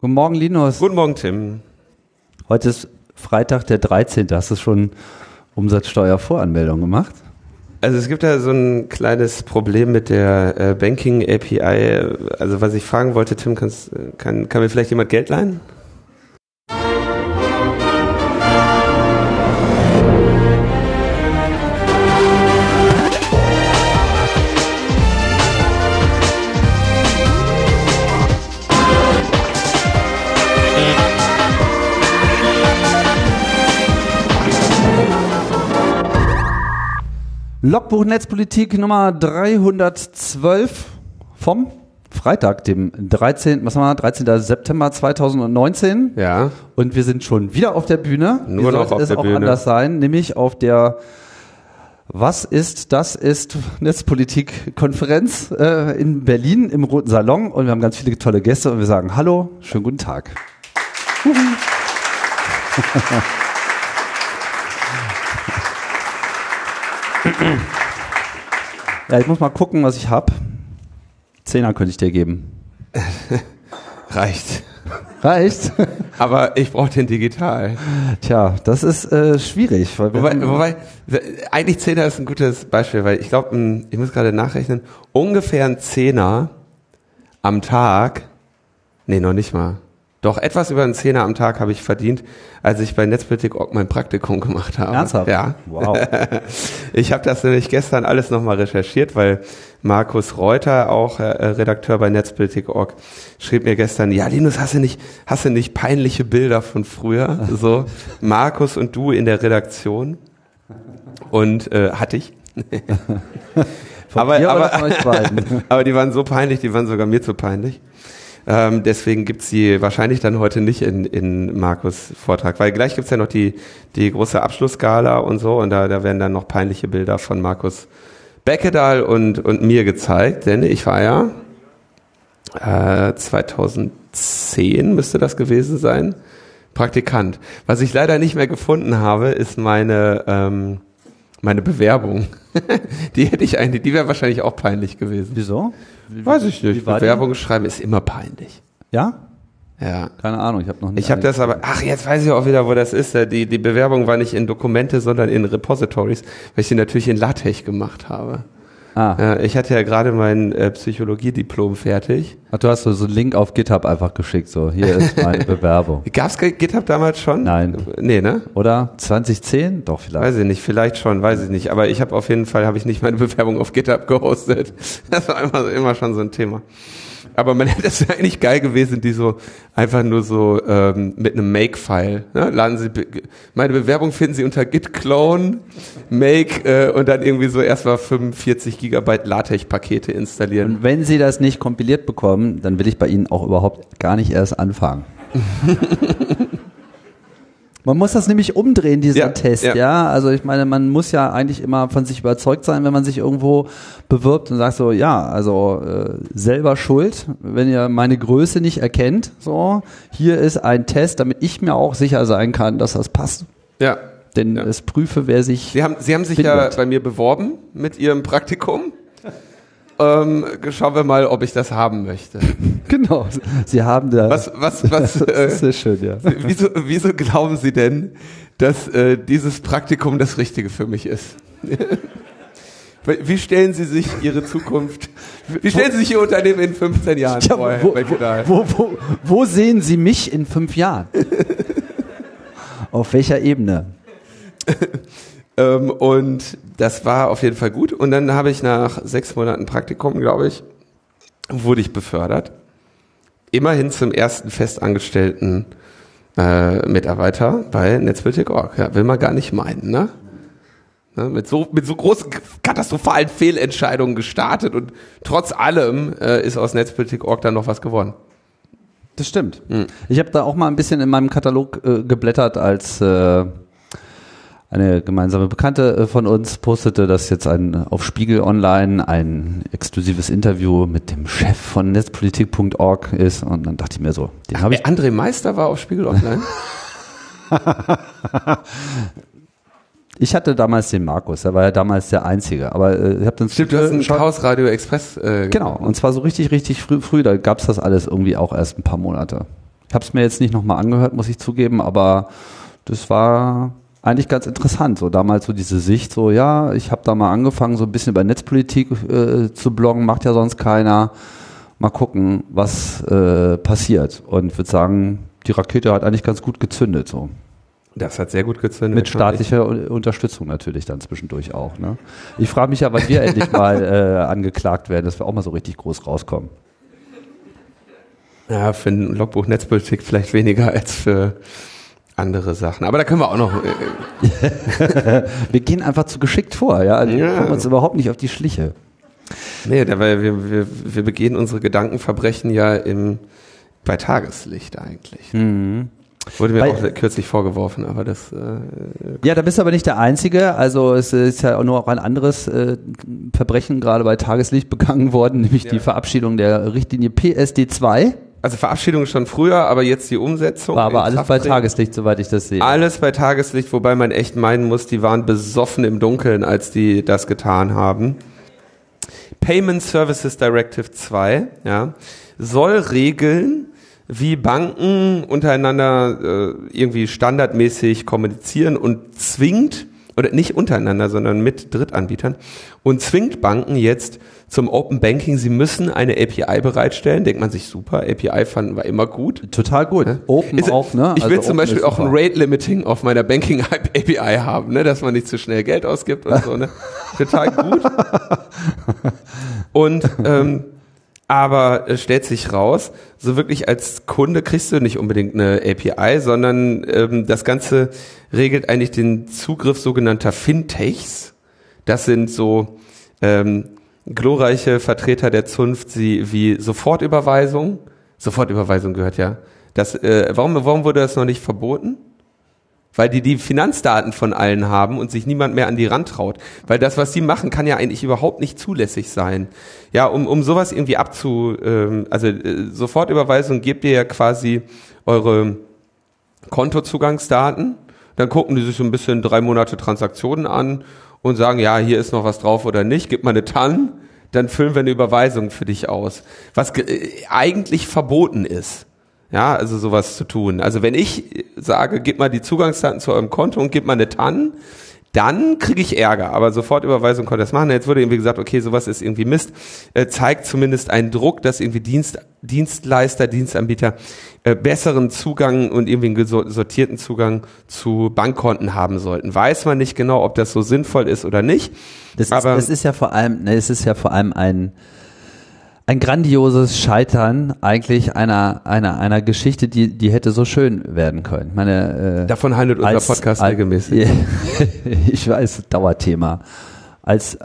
Guten Morgen, Linus. Guten Morgen, Tim. Heute ist Freitag, der 13. Hast du schon Umsatzsteuervoranmeldung gemacht? Also es gibt da so ein kleines Problem mit der äh, Banking API. Also was ich fragen wollte, Tim, kannst, kann, kann mir vielleicht jemand Geld leihen? Logbuch Netzpolitik Nummer 312 vom Freitag, dem 13. Was haben wir, 13. September 2019. Ja. Und wir sind schon wieder auf der Bühne. Nur Wie noch sollte auf es der auch Bühne. anders sein, nämlich auf der Was ist, das ist Netzpolitik-Konferenz äh, in Berlin im Roten Salon und wir haben ganz viele tolle Gäste und wir sagen Hallo, schönen guten Tag. Ja, ich muss mal gucken, was ich hab. Zehner könnte ich dir geben. Reicht. Reicht? Aber ich brauche den digital. Tja, das ist äh, schwierig. Wobei, wobei, eigentlich Zehner ist ein gutes Beispiel, weil ich glaube, ich muss gerade nachrechnen, ungefähr ein Zehner am Tag, nee, noch nicht mal, doch etwas über einen Zehner am Tag habe ich verdient, als ich bei Netzpolitik Org mein Praktikum gemacht habe. Ernsthaft? Ja. Wow. Ich habe das nämlich gestern alles nochmal recherchiert, weil Markus Reuter, auch äh, Redakteur bei Netzpolitik.org, schrieb mir gestern, ja Linus, hast du nicht, hast du nicht peinliche Bilder von früher? So, Markus und du in der Redaktion. Und äh, hatte ich. Aber, aber, aber die waren so peinlich, die waren sogar mir zu peinlich. Ähm, deswegen gibt's die wahrscheinlich dann heute nicht in, in Markus Vortrag, weil gleich gibt's ja noch die, die große Abschlussgala und so und da, da werden dann noch peinliche Bilder von Markus Beckedahl und, und mir gezeigt, denn ich war ja äh, 2010 müsste das gewesen sein, Praktikant. Was ich leider nicht mehr gefunden habe, ist meine, ähm, meine Bewerbung. die hätte ich eigentlich, die wäre wahrscheinlich auch peinlich gewesen. Wieso? Wie- Weiß ich nicht. Bewerbung schreiben ist immer peinlich. Ja? Ja. Keine Ahnung, ich habe noch nicht. Ich habe das aber, ach, jetzt weiß ich auch wieder, wo das ist. Die, die Bewerbung war nicht in Dokumente, sondern in Repositories, weil ich die natürlich in LaTeX gemacht habe. Ah, Ja, ich hatte ja gerade mein äh, Psychologiediplom fertig. Ach, du hast so so einen Link auf GitHub einfach geschickt, so, hier ist meine Bewerbung. Gab's Ge- GitHub damals schon? Nein. Nee, ne? Oder? 2010? Doch, vielleicht. Weiß ich nicht, vielleicht schon, weiß ich nicht. Aber ich habe auf jeden Fall, habe ich nicht meine Bewerbung auf GitHub gehostet. Das war immer, immer schon so ein Thema. Aber man hätte es ja eigentlich geil gewesen, die so einfach nur so ähm, mit einem Make-File. Ne? Laden Sie be- meine Bewerbung finden Sie unter Git Clone, Make äh, und dann irgendwie so erstmal 45 Gigabyte LaTeX-Pakete installieren. Und wenn Sie das nicht kompiliert bekommen, dann will ich bei Ihnen auch überhaupt gar nicht erst anfangen. Man muss das nämlich umdrehen, diesen Ja, Test, ja. ja. Also ich meine, man muss ja eigentlich immer von sich überzeugt sein, wenn man sich irgendwo bewirbt und sagt so, ja, also äh, selber schuld, wenn ihr meine Größe nicht erkennt, so, hier ist ein Test, damit ich mir auch sicher sein kann, dass das passt. Ja. Denn Ja. es prüfe, wer sich Sie haben, Sie haben sich Findet. ja bei mir beworben mit Ihrem Praktikum. Ähm, schauen wir mal, ob ich das haben möchte. Genau. Sie haben da. Was, was, was, das äh, ist sehr schön, ja. Wieso, wieso glauben Sie denn, dass äh, dieses Praktikum das Richtige für mich ist? Wie stellen Sie sich Ihre Zukunft, wie stellen Sie sich Ihr Unternehmen in 15 Jahren Ja, vor, wo, wo, wo, wo sehen Sie mich in fünf Jahren? Auf welcher Ebene? Ähm, und das war auf jeden Fall gut. Und dann habe ich nach sechs Monaten Praktikum, glaube ich, wurde ich befördert. Immerhin zum ersten festangestellten äh, Mitarbeiter bei Netzpolitik.org. Ja, will man gar nicht meinen, ne? Ne, mit, so, mit so großen katastrophalen Fehlentscheidungen gestartet und trotz allem äh, ist aus Netzpolitik.org dann noch was geworden. Das stimmt. Ich habe da auch mal ein bisschen in meinem Katalog äh, geblättert, als äh, eine gemeinsame Bekannte äh, von uns postete, dass jetzt ein auf Spiegel Online ein exklusives Interview mit dem Chef von Netzpolitik.org ist. Und dann dachte ich mir so, den habe ich. André Meister war auf Spiegel Online. Ich hatte damals den Markus, der war ja damals der Einzige. Aber äh, ich habe dann Stimmt, du hast einen Chaos Radio Express. Äh, Genau, und zwar so richtig, richtig früh, früh da gab's das alles irgendwie auch erst ein paar Monate. Ich habe es mir jetzt nicht nochmal angehört, muss ich zugeben, aber das war eigentlich ganz interessant. So damals so diese Sicht, so ja, ich habe da mal angefangen, so ein bisschen über Netzpolitik äh, zu bloggen, macht ja sonst keiner. Mal gucken, was äh, passiert. Und würde sagen, die Rakete hat eigentlich ganz gut gezündet. So. Das hat sehr gut gezündet. Mit staatlicher Unterstützung natürlich dann zwischendurch auch. Ne? Ich frage mich ja, wann wir endlich mal äh, angeklagt werden, dass wir auch mal so richtig groß rauskommen. Ja, für ein Logbuch Netzpolitik vielleicht weniger als für andere Sachen. Aber da können wir auch noch. Äh, wir gehen einfach zu geschickt vor, ja. Also ja. Wir kommen uns überhaupt nicht auf die Schliche. Nee, dabei wir, wir, wir begehen unsere Gedankenverbrechen ja im, bei Tageslicht eigentlich. Mhm. Wurde mir Weil, auch kürzlich vorgeworfen, aber das. Äh, ja, da bist du aber nicht der Einzige. Also es ist ja auch nur auch ein anderes äh, Verbrechen gerade bei Tageslicht begangen worden, nämlich ja. die Verabschiedung der Richtlinie PSD 2. Also Verabschiedung schon früher, aber jetzt die Umsetzung. War aber alles bei Tageslicht, soweit ich das sehe. Alles bei Tageslicht, wobei man echt meinen muss, die waren besoffen im Dunkeln, als die das getan haben. Payment Services Directive 2, ja, soll regeln, wie Banken untereinander äh, irgendwie standardmäßig kommunizieren und zwingt, oder nicht untereinander, sondern mit Drittanbietern, und zwingt Banken jetzt zum Open Banking, sie müssen eine API bereitstellen. Denkt man sich super, API fanden wir immer gut. Total gut. Ne? Open ist, auch, ne? Ich will also zum Beispiel auch ein Rate Limiting auf meiner Banking API haben, ne? dass man nicht zu schnell Geld ausgibt und so. Ne? Total gut. Und ähm, aber es stellt sich raus, so wirklich als Kunde kriegst du nicht unbedingt eine API, sondern ähm, das Ganze regelt eigentlich den Zugriff sogenannter Fintechs. Das sind so ähm, glorreiche Vertreter der Zunft, sie wie Sofortüberweisung. Sofortüberweisung gehört ja. Das, äh, warum, warum wurde das noch nicht verboten? Weil die die Finanzdaten von allen haben und sich niemand mehr an die Rand traut. Weil das, was sie machen, kann ja eigentlich überhaupt nicht zulässig sein. Ja, um, um sowas irgendwie abzu, ähm, also äh, Sofortüberweisung gebt ihr ja quasi eure Kontozugangsdaten, dann gucken die sich so ein bisschen drei Monate Transaktionen an und sagen, ja, hier ist noch was drauf oder nicht, gib mal eine TAN, dann füllen wir eine Überweisung für dich aus. Was äh, eigentlich verboten ist. Ja, also sowas zu tun. Also wenn ich sage, gib mal die Zugangsdaten zu eurem Konto und gib mal eine TAN, dann kriege ich Ärger. Aber Sofortüberweisung konnte das machen. Jetzt wurde irgendwie gesagt, okay, sowas ist irgendwie Mist. Äh, zeigt zumindest einen Druck, dass irgendwie Dienst, Dienstleister, Dienstanbieter äh, besseren Zugang und irgendwie einen sortierten Zugang zu Bankkonten haben sollten. Weiß man nicht genau, ob das so sinnvoll ist oder nicht. Das, aber ist, das ist ja vor allem, ne, es ist ja vor allem ein ein grandioses Scheitern eigentlich einer, einer, einer Geschichte, die, die hätte so schön werden können. Meine, äh, Davon handelt unser Podcast regelmäßig. ich weiß, Dauerthema. Als,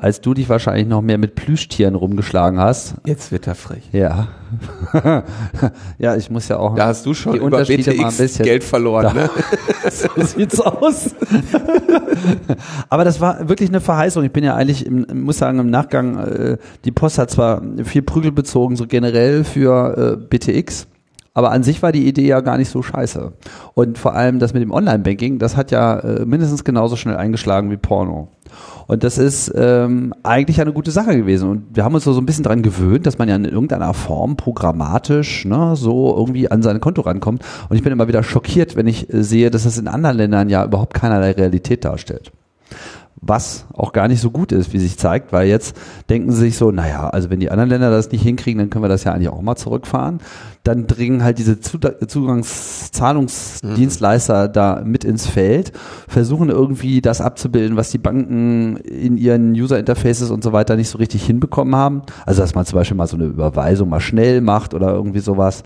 als du dich wahrscheinlich noch mehr mit Plüschtieren rumgeschlagen hast. Jetzt wird er frech. Ja. ja, ich muss ja auch. Da hast du schon die BTX mal ein bisschen, Geld verloren, ne? so sieht's aus. Aber das war wirklich eine Verheißung. Ich bin ja eigentlich, im, muss sagen, im Nachgang, äh, die Post hat zwar viel Prügel bezogen, so generell für äh, BTX. Aber an sich war die Idee ja gar nicht so scheiße. Und vor allem das mit dem Online-Banking, das hat ja äh, mindestens genauso schnell eingeschlagen wie Porno. Und das ist ähm, eigentlich eine gute Sache gewesen. Und wir haben uns so, ein bisschen daran gewöhnt, dass man ja in irgendeiner Form programmatisch ne, so irgendwie an sein Konto rankommt. Und ich bin immer wieder schockiert, wenn ich äh, sehe, dass das in anderen Ländern ja überhaupt keinerlei Realität darstellt was auch gar nicht so gut ist, wie sich zeigt, weil jetzt denken sie sich so, naja, also wenn die anderen Länder das nicht hinkriegen, dann können wir das ja eigentlich auch mal zurückfahren. Dann dringen halt diese Zugangszahlungsdienstleister mhm. da mit ins Feld, versuchen irgendwie das abzubilden, was die Banken in ihren User-Interfaces und so weiter nicht so richtig hinbekommen haben. Also dass man zum Beispiel mal so eine Überweisung mal schnell macht oder irgendwie sowas.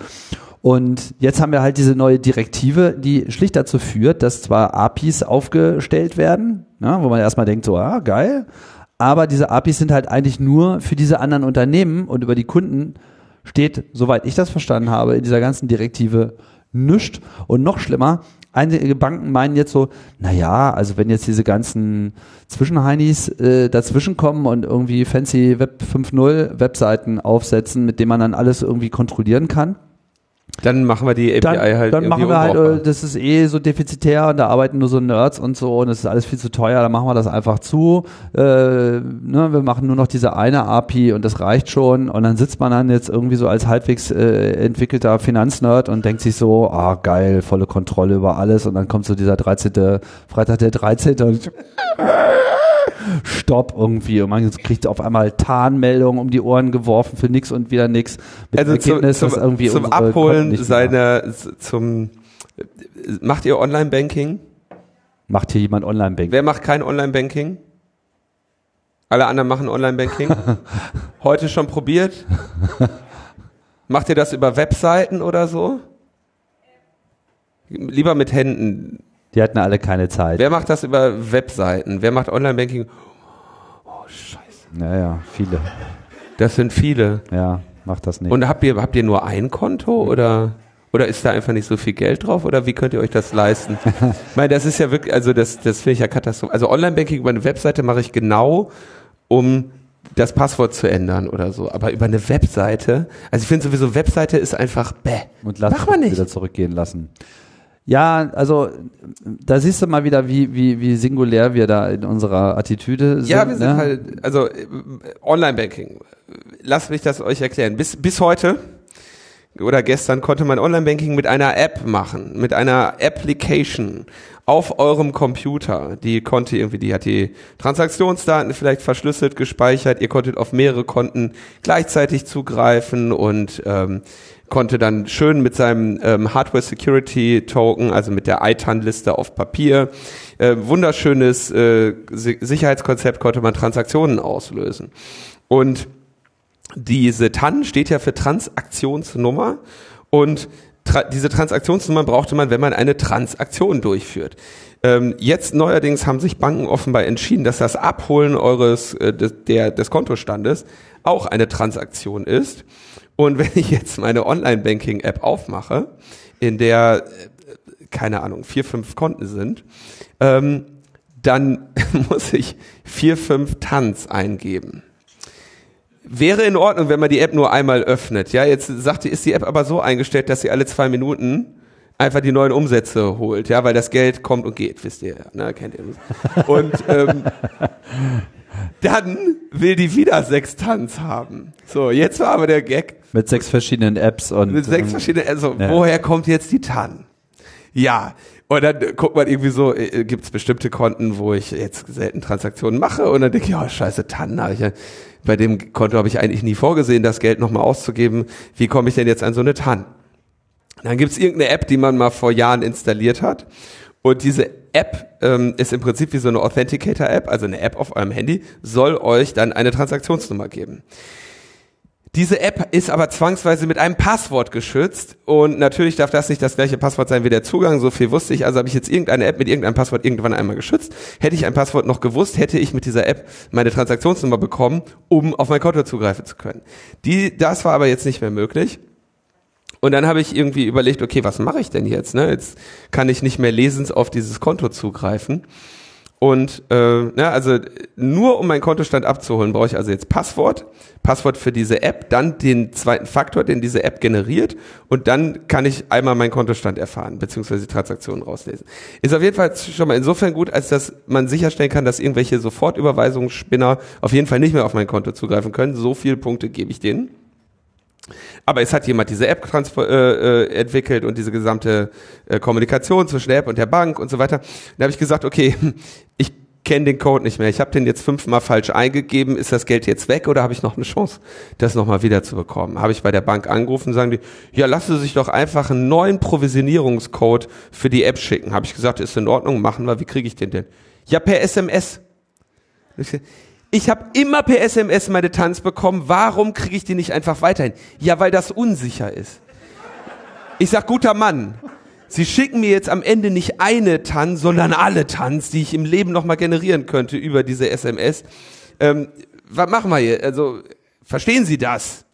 Und jetzt haben wir halt diese neue Direktive, die schlicht dazu führt, dass zwar APIs aufgestellt werden, ja, wo man erstmal denkt, so, ah, geil, aber diese APIs sind halt eigentlich nur für diese anderen Unternehmen und über die Kunden steht, soweit ich das verstanden habe, in dieser ganzen Direktive nichts. Und noch schlimmer, einige Banken meinen jetzt so, naja, also wenn jetzt diese ganzen Zwischenheinis äh, dazwischen kommen und irgendwie fancy Web 5.0 Webseiten aufsetzen, mit denen man dann alles irgendwie kontrollieren kann, Dann machen wir die API dann, halt dann machen wir halt, äh, das ist eh so defizitär und da arbeiten nur so Nerds und so und es ist alles viel zu teuer, dann machen wir das einfach zu. Äh, ne, wir machen nur noch diese eine API und das reicht schon und dann sitzt man dann jetzt irgendwie so als halbwegs äh, entwickelter Finanznerd und denkt sich so, ah geil, volle Kontrolle über alles und dann kommt so dieser 13. Freitag der 13. und Stopp irgendwie und man kriegt auf einmal Tarnmeldungen um die Ohren geworfen für nix und wieder nix. Mit also zum, Ergebnis, zum, dass irgendwie zum Abholen seiner, zum, macht ihr Online-Banking? Macht hier jemand Online-Banking? Wer macht kein Online-Banking? Alle anderen machen Online-Banking? Heute schon probiert? Macht ihr das über Webseiten oder so? Lieber mit Händen. Die hatten alle keine Zeit. Wer macht das über Webseiten? Wer macht Online-Banking? Oh, scheiße. Naja, viele. Das sind viele. Ja, macht das nicht. Und habt ihr, habt ihr nur ein Konto oder, oder ist da einfach nicht so viel Geld drauf oder wie könnt ihr euch das leisten? ich meine, das ist ja wirklich, also das, das finde ich ja katastrophal. Also Online-Banking über eine Webseite mache ich genau, um das Passwort zu ändern oder so. Aber über eine Webseite, also ich finde sowieso, Webseite ist einfach bäh. und lass Mach mal nicht. wieder zurückgehen lassen. Ja, also da siehst du mal wieder, wie, wie, wie singulär wir da in unserer Attitüde sind. Ja, wir sind ne? halt, also äh, Online-Banking. Lasst mich das euch erklären. Bis, bis heute oder gestern konnte man Online-Banking mit einer App machen, mit einer Application auf eurem Computer. Die konnte irgendwie, die hat die Transaktionsdaten vielleicht verschlüsselt gespeichert. Ihr konntet auf mehrere Konten gleichzeitig zugreifen und ähm, konnte dann schön mit seinem ähm, Hardware Security Token, also mit der ITAN-Liste auf Papier, äh, wunderschönes äh, Si- Sicherheitskonzept konnte man Transaktionen auslösen. Und diese TAN steht ja für Transaktionsnummer und tra diese Transaktionsnummer brauchte man, wenn man eine Transaktion durchführt. Ähm, jetzt neuerdings haben sich Banken offenbar entschieden, dass das Abholen eures äh, des, der, des Kontostandes auch eine Transaktion ist. Und wenn ich jetzt meine Online-Banking-App aufmache, in der äh, keine Ahnung vier fünf Konten sind, ähm, dann muss ich vier fünf TANs eingeben wäre in Ordnung, wenn man die App nur einmal öffnet. Ja, jetzt sagt, ist die App aber so eingestellt, dass sie alle zwei Minuten einfach die neuen Umsätze holt, ja, weil das Geld kommt und geht, wisst ihr, ne, kennt ihr. Und ähm, dann will die wieder sechs Tanz haben. So, jetzt war aber der Gag, Mit sechs verschiedenen Apps und mit sechs ähm, verschiedenen, also ja. woher kommt jetzt die TAN? Ja, und dann äh, guckt man irgendwie so, äh, gibt es bestimmte Konten, wo ich jetzt selten Transaktionen mache und dann denke ich, ja, scheiße, TAN, hab ich ja, bei dem Konto habe ich eigentlich nie vorgesehen, das Geld nochmal auszugeben. Wie komme ich denn jetzt an so eine TAN? Dann gibt es irgendeine App, die man mal vor Jahren installiert hat. Und diese App ähm, ist im Prinzip wie so eine Authenticator-App, also eine App auf eurem Handy, soll euch dann eine Transaktionsnummer geben. Diese App ist aber zwangsweise mit einem Passwort geschützt und natürlich darf das nicht das gleiche Passwort sein wie der Zugang, so viel wusste ich, also habe ich jetzt irgendeine App mit irgendeinem Passwort irgendwann einmal geschützt. Hätte ich ein Passwort noch gewusst, hätte ich mit dieser App meine Transaktionsnummer bekommen, um auf mein Konto zugreifen zu können. Die, das war aber jetzt nicht mehr möglich. Und dann habe ich irgendwie überlegt, okay, was mache ich denn jetzt? Ne? Jetzt kann ich nicht mehr lesens auf dieses Konto zugreifen. Und äh, ne, also nur um meinen Kontostand abzuholen, brauche ich also jetzt Passwort, Passwort für diese App, dann den zweiten Faktor, den diese App generiert und dann kann ich einmal meinen Kontostand erfahren, beziehungsweise Transaktionen rauslesen. Ist auf jeden Fall schon mal insofern gut, als dass man sicherstellen kann, dass irgendwelche Sofortüberweisungsspinner auf jeden Fall nicht mehr auf mein Konto zugreifen können. So viele Punkte gebe ich denen. Aber es hat jemand diese App äh, äh, entwickelt und diese gesamte äh, Kommunikation zwischen der App und der Bank und so weiter. Da habe ich gesagt, okay, ich kenne den Code nicht mehr. Ich habe den jetzt fünfmal falsch eingegeben. Ist das Geld jetzt weg oder habe ich noch eine Chance, das nochmal wiederzubekommen? Habe ich bei der Bank angerufen, sagen die, ja, lassen Sie sich doch einfach einen neuen Provisionierungscode für die App schicken. Habe ich gesagt, ist in Ordnung, machen wir. Wie kriege ich den denn? Ja, per SMS. Ich habe immer per SMS meine Tanz bekommen. Warum kriege ich die nicht einfach weiterhin? Ja, weil das unsicher ist. Ich sag, guter Mann, Sie schicken mir jetzt am Ende nicht eine Tanz, sondern alle Tanz, die ich im Leben nochmal generieren könnte über diese SMS. Ähm, was machen wir hier? Also, verstehen Sie das?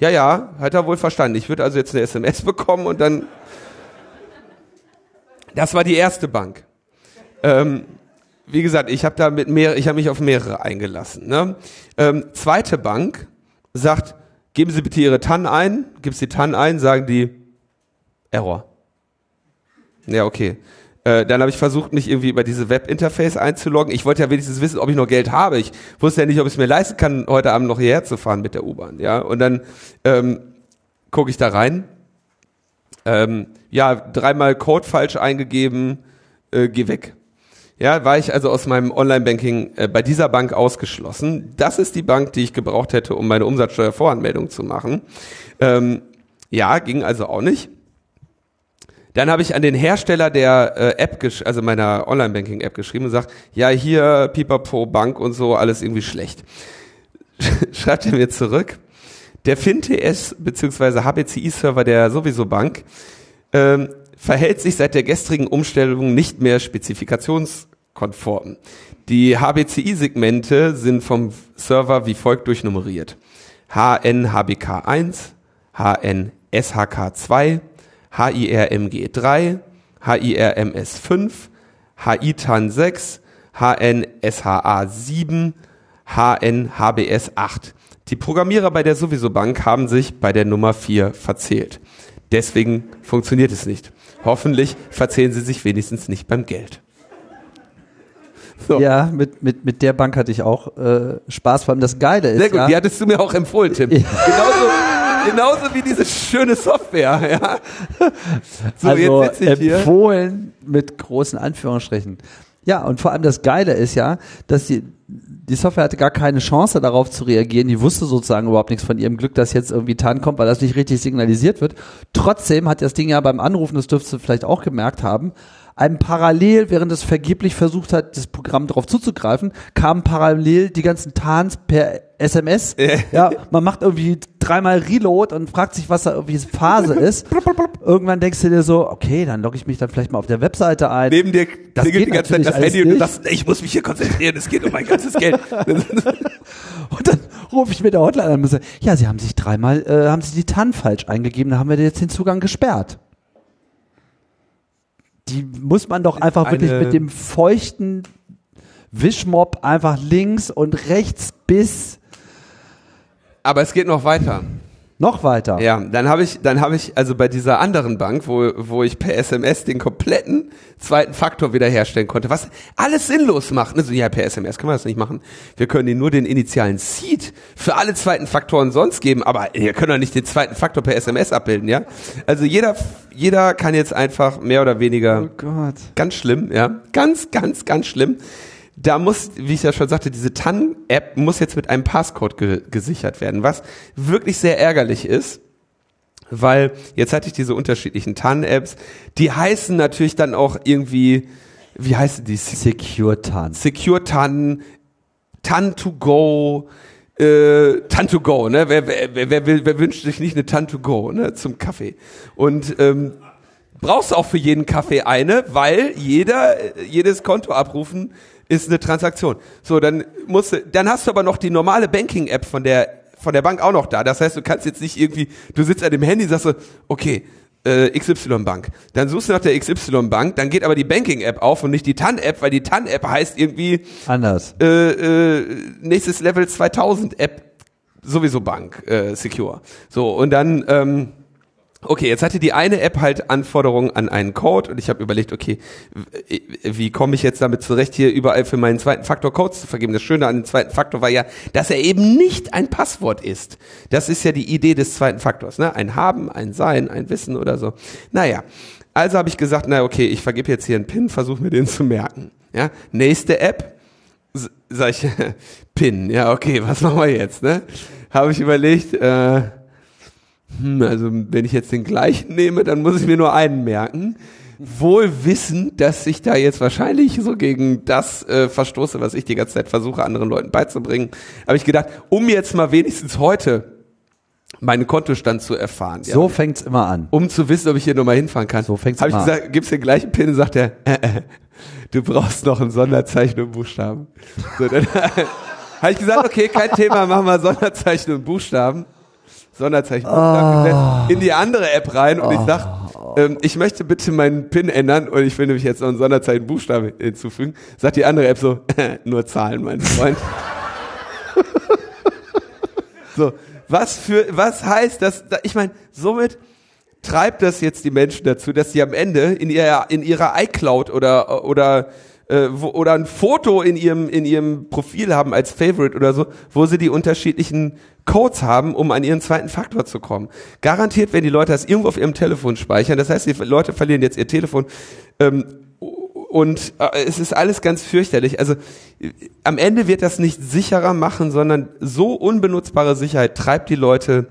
Ja, ja, hat er wohl verstanden. Ich würde also jetzt eine SMS bekommen und dann. Das war die erste Bank. Ähm, wie gesagt, ich habe da mit mehr, ich habe mich auf mehrere eingelassen. Ne? Ähm, zweite Bank sagt, geben Sie bitte Ihre TAN ein, gibst die TAN ein, sagen die Error. Ja, okay. Äh, dann habe ich versucht, mich irgendwie über diese Webinterface einzuloggen. Ich wollte ja wenigstens wissen, ob ich noch Geld habe. Ich wusste ja nicht, ob ich es mir leisten kann, heute Abend noch hierher zu fahren mit der U-Bahn. Ja, und dann ähm, gucke ich da rein. Ähm, ja, dreimal Code falsch eingegeben, äh, geh weg. Ja, war ich also aus meinem Online-Banking äh, bei dieser Bank ausgeschlossen. Das ist die Bank, die ich gebraucht hätte, um meine Umsatzsteuervoranmeldung zu machen. Ähm, ja, ging also auch nicht. Dann habe ich an den Hersteller der äh, App, also meiner Online-Banking-App geschrieben und gesagt, ja, hier Pipapo Bank und so, alles irgendwie schlecht. Schreibt er mir zurück, der FinTS bzw. HBCI-Server der sowieso Bank ähm, verhält sich seit der gestrigen Umstellung nicht mehr spezifikationskonform. Die HBCI-Segmente sind vom Server wie folgt durchnummeriert. HNHBK1, HNSHK2, HIRMG3, HIRMS5, HITAN6, HNSHA7, HNHBS8. Die Programmierer bei der Sowieso Bank haben sich bei der Nummer 4 verzählt. Deswegen funktioniert es nicht. Hoffentlich verzählen sie sich wenigstens nicht beim Geld. So. Ja, mit, mit, mit der Bank hatte ich auch äh, Spaß, vor allem das Geile ist. Sehr gut, ja, die hattest du mir auch empfohlen, Tim. Ja. Genauso, genauso wie diese schöne Software, ja. So, also jetzt sitze ich hier. empfohlen mit großen Anführungsstrichen. Ja, und vor allem das Geile ist ja, dass die, die Software hatte gar keine Chance darauf zu reagieren. Die wusste sozusagen überhaupt nichts von ihrem Glück, dass jetzt irgendwie TAN kommt, weil das nicht richtig signalisiert wird. Trotzdem hat das Ding ja beim Anrufen, das dürftest du vielleicht auch gemerkt haben, einem parallel, während es vergeblich versucht hat, das Programm darauf zuzugreifen, kamen parallel die ganzen Tans per SMS. ja, man macht irgendwie dreimal Reload und fragt sich, was da irgendwie Phase ist. Irgendwann denkst du dir so, okay, dann logge ich mich dann vielleicht mal auf der Webseite ein. Neben dir das klingelt die ganze Zeit das Handy und du sagst, ich muss mich hier konzentrieren, es geht um mein ganzes Geld. und dann rufe ich mit der Hotline an und sage, ja, Sie haben sich dreimal, äh, haben Sie die TAN falsch eingegeben, da haben wir jetzt den Zugang gesperrt die muss man doch einfach wirklich mit dem feuchten Wischmob einfach links und rechts bis. Aber es geht noch weiter. Noch weiter. Ja, dann habe ich, dann habe ich also bei dieser anderen Bank, wo, wo ich per SMS den kompletten zweiten Faktor wiederherstellen konnte, was alles sinnlos macht. Also ja, per SMS können wir das nicht machen. Wir können ihnen nur den initialen Seed für alle zweiten Faktoren sonst geben, aber wir können doch nicht den zweiten Faktor per SMS abbilden, ja? Also jeder, jeder kann jetzt einfach mehr oder weniger. Oh Gott. Ganz schlimm, ja? Ganz, ganz, ganz schlimm da muss, wie ich ja schon sagte, diese TAN-App muss jetzt mit einem Passcode ge gesichert werden, was wirklich sehr ärgerlich ist, weil jetzt hatte ich diese unterschiedlichen TAN-Apps, die heißen natürlich dann auch irgendwie, wie heißen die? Secure TAN. Secure TAN, TAN to go, äh, TAN to go, ne? Wer, wer, wer, wer, wer wünscht sich nicht eine TAN to go, ne? Zum Kaffee. Und ähm, brauchst du auch für jeden Kaffee eine, weil jeder, jedes Konto abrufen ist eine Transaktion. So, dann musst du, dann hast du aber noch die normale Banking-App von der von der Bank auch noch da. Das heißt, du kannst jetzt nicht irgendwie, du sitzt an dem Handy und sagst so, okay, äh, XY Bank. Dann suchst du nach der XY Bank, dann geht aber die Banking-App auf und nicht die TAN-App, weil die TAN-App heißt irgendwie anders. Äh, äh, nächstes Level 2000 App sowieso Bank äh, Secure. So und dann ähm, Okay, jetzt hatte die eine App halt Anforderungen an einen Code und ich habe überlegt, okay, wie komme ich jetzt damit zurecht, hier überall für meinen zweiten Faktor Codes zu vergeben? Das Schöne an dem zweiten Faktor war ja, dass er eben nicht ein Passwort ist. Das ist ja die Idee des zweiten Faktors, ne? Ein Haben, ein Sein, ein Wissen oder so. Naja, also habe ich gesagt, na okay, ich vergebe jetzt hier einen PIN, versuche mir den zu merken. Ja, nächste App, sag ich, PIN, ja okay, was machen wir jetzt? Ne? Habe ich überlegt. Äh, hm, also wenn ich jetzt den gleichen nehme, dann muss ich mir nur einen merken. Wohl wissend, dass ich da jetzt wahrscheinlich so gegen das äh, verstoße, was ich die ganze Zeit versuche, anderen Leuten beizubringen, habe ich gedacht, um jetzt mal wenigstens heute meinen Kontostand zu erfahren. So ja, fängt's immer an. Um zu wissen, ob ich hier nochmal hinfahren kann. So fängt's Habe ich gesagt, an. gibt's den gleichen Pin und sagt er, äh, äh, du brauchst noch ein Sonderzeichen und Buchstaben. So, dann habe ich gesagt, okay, kein Thema, machen wir Sonderzeichen und Buchstaben. Sonderzeichen oh. in die andere App rein und oh. ich sag, ähm, ich möchte bitte meinen PIN ändern und ich will nämlich jetzt noch ein Sonderzeichen Buchstabe hinzufügen. Sagt die andere App so, nur Zahlen, mein Freund. so, Was für, was heißt das? Ich meine, somit treibt das jetzt die Menschen dazu, dass sie am Ende in ihrer, in ihrer iCloud oder, oder, äh, wo, oder ein Foto in ihrem, in ihrem Profil haben als Favorite oder so, wo sie die unterschiedlichen Codes haben, um an ihren zweiten Faktor zu kommen. Garantiert werden die Leute das irgendwo auf ihrem Telefon speichern. Das heißt, die Leute verlieren jetzt ihr Telefon. Ähm, und äh, es ist alles ganz fürchterlich. Also am Ende wird das nicht sicherer machen, sondern so unbenutzbare Sicherheit treibt die Leute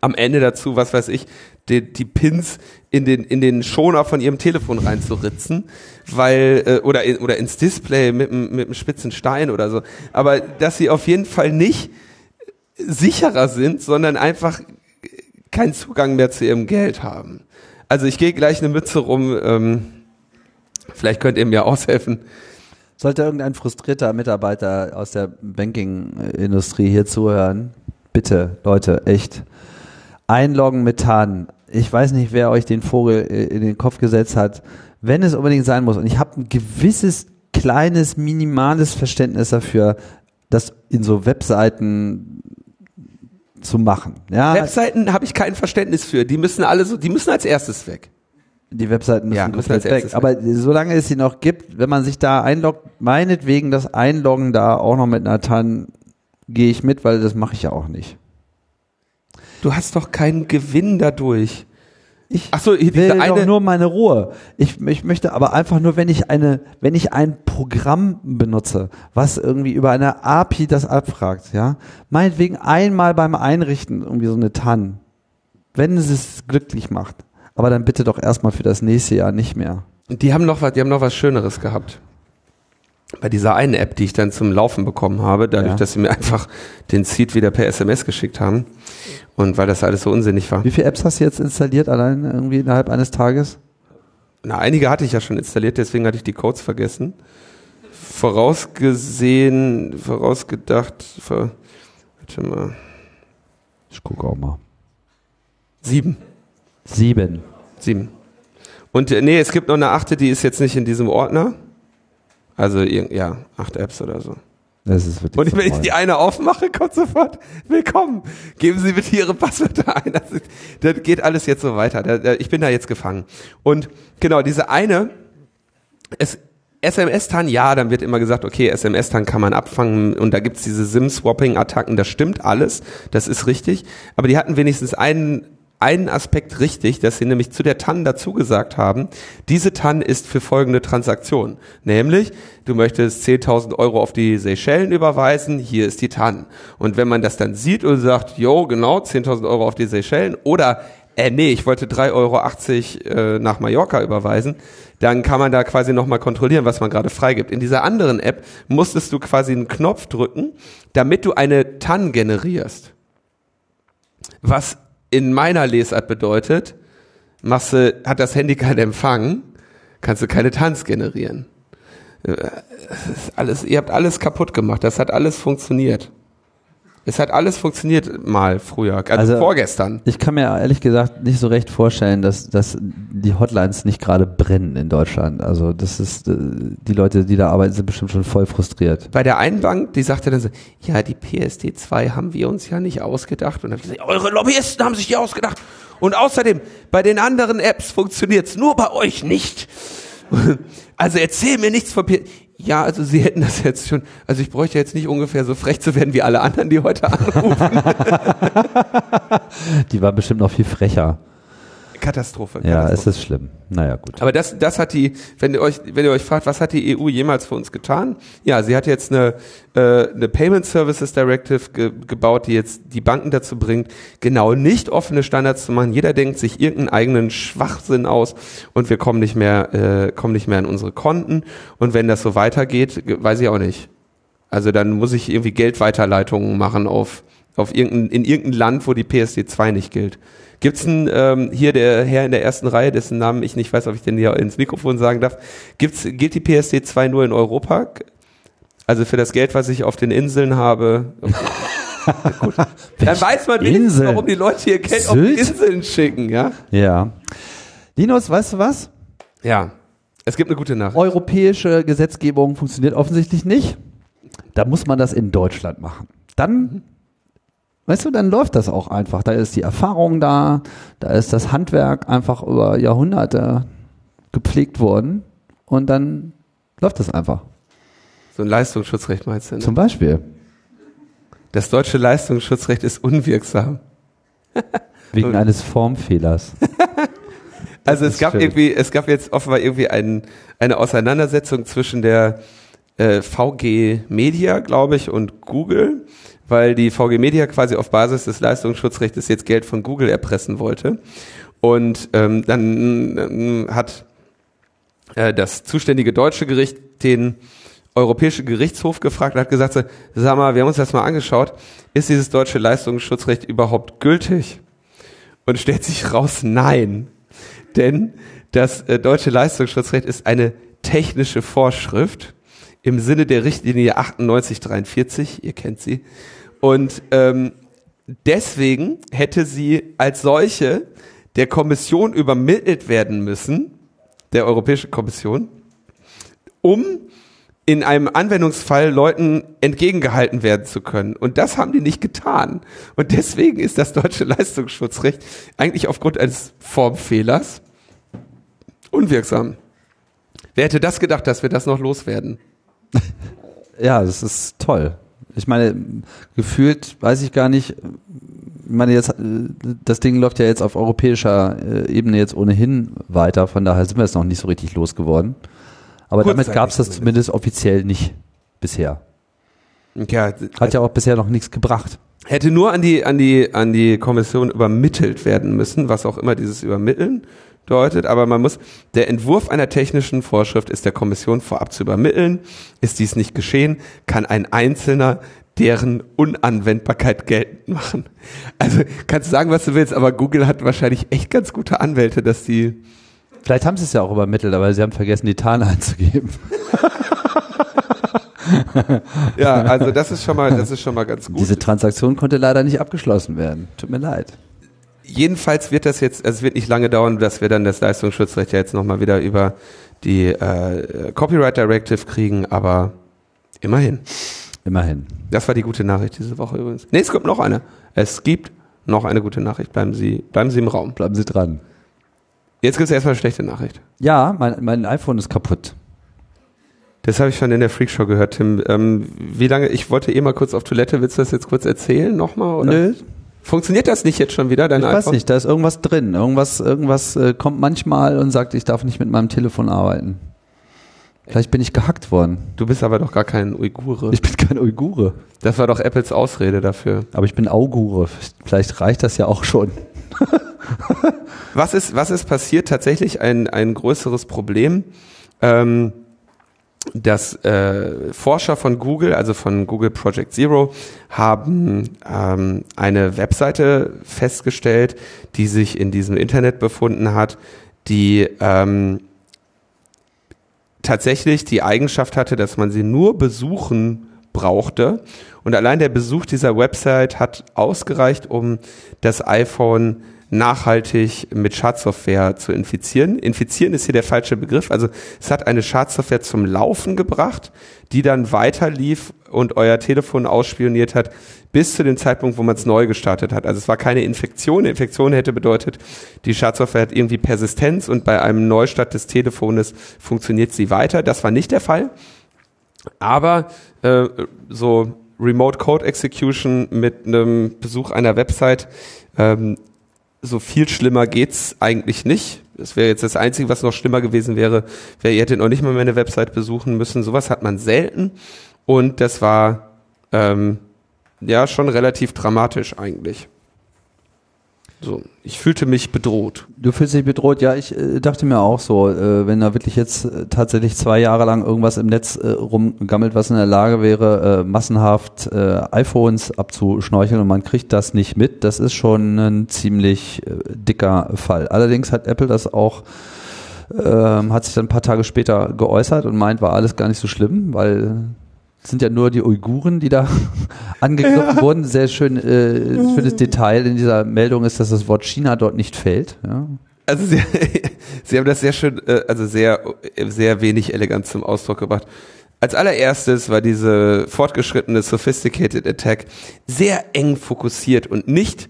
am Ende dazu, was weiß ich, die, die Pins in den in den Schoner von ihrem Telefon reinzuritzen, weil äh, oder oder ins Display mit mit einem spitzen Stein oder so. Aber dass sie auf jeden Fall nicht sicherer sind, sondern einfach keinen Zugang mehr zu ihrem Geld haben. Also ich gehe gleich eine Mütze rum. Ähm, vielleicht könnt ihr mir aushelfen. Sollte irgendein frustrierter Mitarbeiter aus der Banking-Industrie hier zuhören, bitte, Leute, echt einloggen mit TAN. Ich weiß nicht, wer euch den Vogel in den Kopf gesetzt hat. Wenn es unbedingt sein muss, und ich habe ein gewisses kleines, minimales Verständnis dafür, das in so Webseiten zu machen. Ja, Webseiten habe ich kein Verständnis für. Die müssen alle so, die müssen als erstes weg. Die Webseiten müssen, Ja, müssen als weg. erstes Aber solange es sie noch gibt, wenn man sich da einloggt, meinetwegen das Einloggen da auch noch mit einer TAN, gehe ich mit, weil das mache ich ja auch nicht. Du hast doch keinen Gewinn dadurch. Ich Ach so, will diese doch eine- nur meine Ruhe. Ich, ich möchte aber einfach nur, wenn ich eine, wenn ich ein Programm benutze, was irgendwie über eine API das abfragt, ja, meinetwegen einmal beim Einrichten irgendwie so eine TAN, wenn es es glücklich macht. Aber dann bitte doch erstmal für das nächste Jahr nicht mehr. Die haben noch was, die haben noch was Schöneres gehabt. Bei dieser einen App, die ich dann zum Laufen bekommen habe, dadurch, Ja. dass sie mir einfach den Seed wieder per SMS geschickt haben und weil das alles so unsinnig war. Wie viele Apps hast du jetzt installiert, allein irgendwie innerhalb eines Tages? Na, einige hatte ich ja schon installiert, deswegen hatte ich die Codes vergessen. Vorausgesehen, vorausgedacht, ver, warte mal, Ich gucke auch mal. sieben. Sieben. Sieben. Und äh, nee, es gibt noch eine achte, die ist jetzt nicht in diesem Ordner. Also ja, acht Apps oder so. Das ist wirklich Und wenn ich die eine aufmache, kommt sofort, willkommen, geben Sie bitte Ihre Passwörter ein. Das, ist, das geht alles jetzt so weiter. Ich bin da jetzt gefangen. Und genau, diese eine, es, SMS-TAN, ja, dann wird immer gesagt, okay, SMS-TAN kann man abfangen und da gibt's diese SIM-Swapping-Attacken, das stimmt alles, das ist richtig. Aber die hatten wenigstens einen, einen Aspekt richtig, dass sie nämlich zu der TAN dazu gesagt haben, diese TAN ist für folgende Transaktion. Nämlich, du möchtest 10.000 Euro auf die Seychellen überweisen, hier ist die TAN. Und wenn man das dann sieht und sagt, jo, genau, 10.000 Euro auf die Seychellen oder äh, nee, ich wollte 3,80 Euro äh, nach Mallorca überweisen, dann kann man da quasi nochmal kontrollieren, was man gerade freigibt. In dieser anderen App musstest du quasi einen Knopf drücken, damit du eine TAN generierst. Was in meiner Lesart bedeutet, machst du, hat das Handy keinen Empfang, kannst du keine TANs generieren. Äh, alles, ihr habt alles kaputt gemacht, das hat alles funktioniert. Es hat alles funktioniert mal früher, also, Also- vorgestern. Ich kann mir ehrlich gesagt nicht so recht vorstellen, dass, dass die Hotlines nicht gerade brennen in Deutschland. Also das ist, äh, die Leute, die da arbeiten, sind bestimmt schon voll frustriert. bei der einen Bank, die sagte dann so, ja, die PSD2 haben wir uns ja nicht ausgedacht. Und dann hab ich gesagt, eure Lobbyisten haben sich die ausgedacht. Und außerdem, bei den anderen Apps funktioniert's, nur bei euch nicht. Also erzähl mir nichts von P Ja, also sie hätten das jetzt schon, also ich bräuchte jetzt nicht ungefähr so frech zu werden wie alle anderen, die heute anrufen. Die war bestimmt noch viel frecher. Katastrophe. Ja, Katastrophe. es ist schlimm. Naja, gut. Aber das, das hat die, wenn ihr euch, wenn ihr euch fragt, was hat die EU jemals für uns getan? Ja, sie hat jetzt eine, äh, eine Payment Services Directive ge gebaut, die jetzt die Banken dazu bringt, genau nicht offene Standards zu machen. Jeder denkt sich irgendeinen eigenen Schwachsinn aus und wir kommen nicht mehr, äh, kommen nicht mehr an unsere Konten. Und wenn das so weitergeht, ge- weiß ich auch nicht. Also dann muss ich irgendwie Geldweiterleitungen machen auf, auf irgendein, in irgendein Land, wo die PSD 2 nicht gilt. Gibt's einen, ähm, hier der Herr in der ersten Reihe, dessen Namen ich nicht weiß, ob ich den hier ins Mikrofon sagen darf, gibt's, gilt die PSD 2 nur in Europa? Also für das Geld, was ich auf den Inseln habe. Gut. Dann weiß man wenigstens, warum die Leute ihr Geld auf die Sylt? Inseln schicken, ja? Ja. Linus, weißt du was? Ja. Es gibt eine gute Nachricht. Europäische Gesetzgebung funktioniert offensichtlich nicht. Da muss man das in Deutschland machen. Dann Weißt du, dann läuft das auch einfach. Da ist die Erfahrung da, da ist das Handwerk einfach über Jahrhunderte gepflegt worden und dann läuft das einfach. So ein Leistungsschutzrecht meinst du? Ne? Zum Beispiel. Das deutsche Leistungsschutzrecht ist unwirksam. Wegen eines Formfehlers. also es gab schön. irgendwie, es gab jetzt offenbar irgendwie ein, eine Auseinandersetzung zwischen der äh, VG Media, glaube ich, und Google, weil die VG Media quasi auf Basis des Leistungsschutzrechts jetzt Geld von Google erpressen wollte. Und ähm, dann ähm, hat äh, das zuständige deutsche Gericht den Europäischen Gerichtshof gefragt und hat gesagt, sag mal, wir haben uns das mal angeschaut, ist dieses deutsche Leistungsschutzrecht überhaupt gültig? Und stellt sich raus, nein. Denn das äh, deutsche Leistungsschutzrecht ist eine technische Vorschrift im Sinne der Richtlinie 9843, ihr kennt sie. Und ähm, deswegen hätte sie als solche der Kommission übermittelt werden müssen, der Europäischen Kommission, um in einem Anwendungsfall Leuten entgegengehalten werden zu können. Und das haben die nicht getan. Und deswegen ist das deutsche Leistungsschutzrecht eigentlich aufgrund eines Formfehlers unwirksam. Wer hätte das gedacht, dass wir das noch loswerden? Ja, das ist toll. Ich meine, gefühlt weiß ich gar nicht, ich meine jetzt, das Ding läuft ja jetzt auf europäischer äh, Ebene jetzt ohnehin weiter, von daher sind wir es noch nicht so richtig losgeworden. Aber damit gab es das zumindest offiziell nicht bisher. Ja, Hat ja auch bisher noch nichts gebracht. Hätte nur an die, an die, an die Kommission übermittelt werden müssen, was auch immer dieses Übermitteln deutet, aber man muss, der Entwurf einer technischen Vorschrift ist der Kommission vorab zu übermitteln. Ist dies nicht geschehen, kann ein Einzelner deren Unanwendbarkeit geltend machen. Also kannst du sagen, was du willst, aber Google hat wahrscheinlich echt ganz gute Anwälte, dass die Vielleicht haben sie es ja auch übermittelt, aber sie haben vergessen, die Tarn einzugeben. ja, also das ist schon mal, das ist schon mal ganz gut. Diese Transaktion konnte leider nicht abgeschlossen werden. Tut mir leid. Jedenfalls wird das jetzt, also es wird nicht lange dauern, dass wir dann das Leistungsschutzrecht ja jetzt nochmal wieder über die äh, Copyright Directive kriegen, aber immerhin. Immerhin. Das war die gute Nachricht diese Woche übrigens. Nee, es kommt noch eine. Es gibt noch eine gute Nachricht. Bleiben Sie, bleiben Sie im Raum. Bleiben Sie dran. Jetzt gibt es erstmal eine schlechte Nachricht. Ja, mein, mein iPhone ist kaputt. Das habe ich schon in der Freakshow gehört, Tim. Ähm, wie lange? Ich wollte eh mal kurz auf Toilette. Willst du das jetzt kurz erzählen nochmal? Oder? Nö. Funktioniert das nicht jetzt schon wieder, dein ich iPhone? Ich weiß nicht, da ist irgendwas drin. Irgendwas, irgendwas äh, kommt manchmal und sagt, ich darf nicht mit meinem Telefon arbeiten. Vielleicht bin ich gehackt worden. Du bist aber doch gar kein Uigure. Ich bin kein Uigure. Das war doch Apples Ausrede dafür. Aber ich bin Augure. Vielleicht reicht das ja auch schon. was ist, was ist passiert? Tatsächlich ein, ein größeres Problem. Ähm, dass äh, Forscher von Google, also von Google Project Zero, haben ähm, eine Webseite festgestellt, die sich in diesem Internet befunden hat, die ähm, tatsächlich die Eigenschaft hatte, dass man sie nur besuchen brauchte. Und allein der Besuch dieser Website hat ausgereicht, um das iPhone nachhaltig mit Schadsoftware zu infizieren. Infizieren ist hier der falsche Begriff. Also es hat eine Schadsoftware zum Laufen gebracht, die dann weiter lief und euer Telefon ausspioniert hat, bis zu dem Zeitpunkt, wo man es neu gestartet hat. Also es war keine Infektion. Infektion hätte bedeutet, die Schadsoftware hat irgendwie Persistenz und bei einem Neustart des Telefones funktioniert sie weiter. Das war nicht der Fall. Aber äh, so Remote Code Execution mit einem Besuch einer Website ähm, so viel schlimmer geht's eigentlich nicht. Das wäre jetzt das Einzige, was noch schlimmer gewesen wäre, wäre, ihr hättet noch nicht mal meine Website besuchen müssen. Sowas hat man selten. Und das war ähm, ja schon relativ dramatisch eigentlich. So, ich fühlte mich bedroht. Du fühlst dich bedroht, ja, ich äh, dachte mir auch so, äh, wenn da wirklich jetzt äh, tatsächlich zwei Jahre lang irgendwas im Netz äh, rumgammelt, was in der Lage wäre, äh, massenhaft äh, iPhones abzuschnorcheln und man kriegt das nicht mit, das ist schon ein ziemlich dicker Fall. Allerdings hat Apple das auch ähm, hat sich dann ein paar Tage später geäußert und meint, war alles gar nicht so schlimm, weil sind ja nur die Uiguren, die da angegriffen ja. wurden. Sehr schön, äh, schönes Detail in dieser Meldung ist, dass das Wort China dort nicht fällt. Ja. Also sie, sie haben das sehr schön, äh, also sehr, sehr wenig elegant zum Ausdruck gebracht. als allererstes war diese fortgeschrittene Sophisticated Attack sehr eng fokussiert und nicht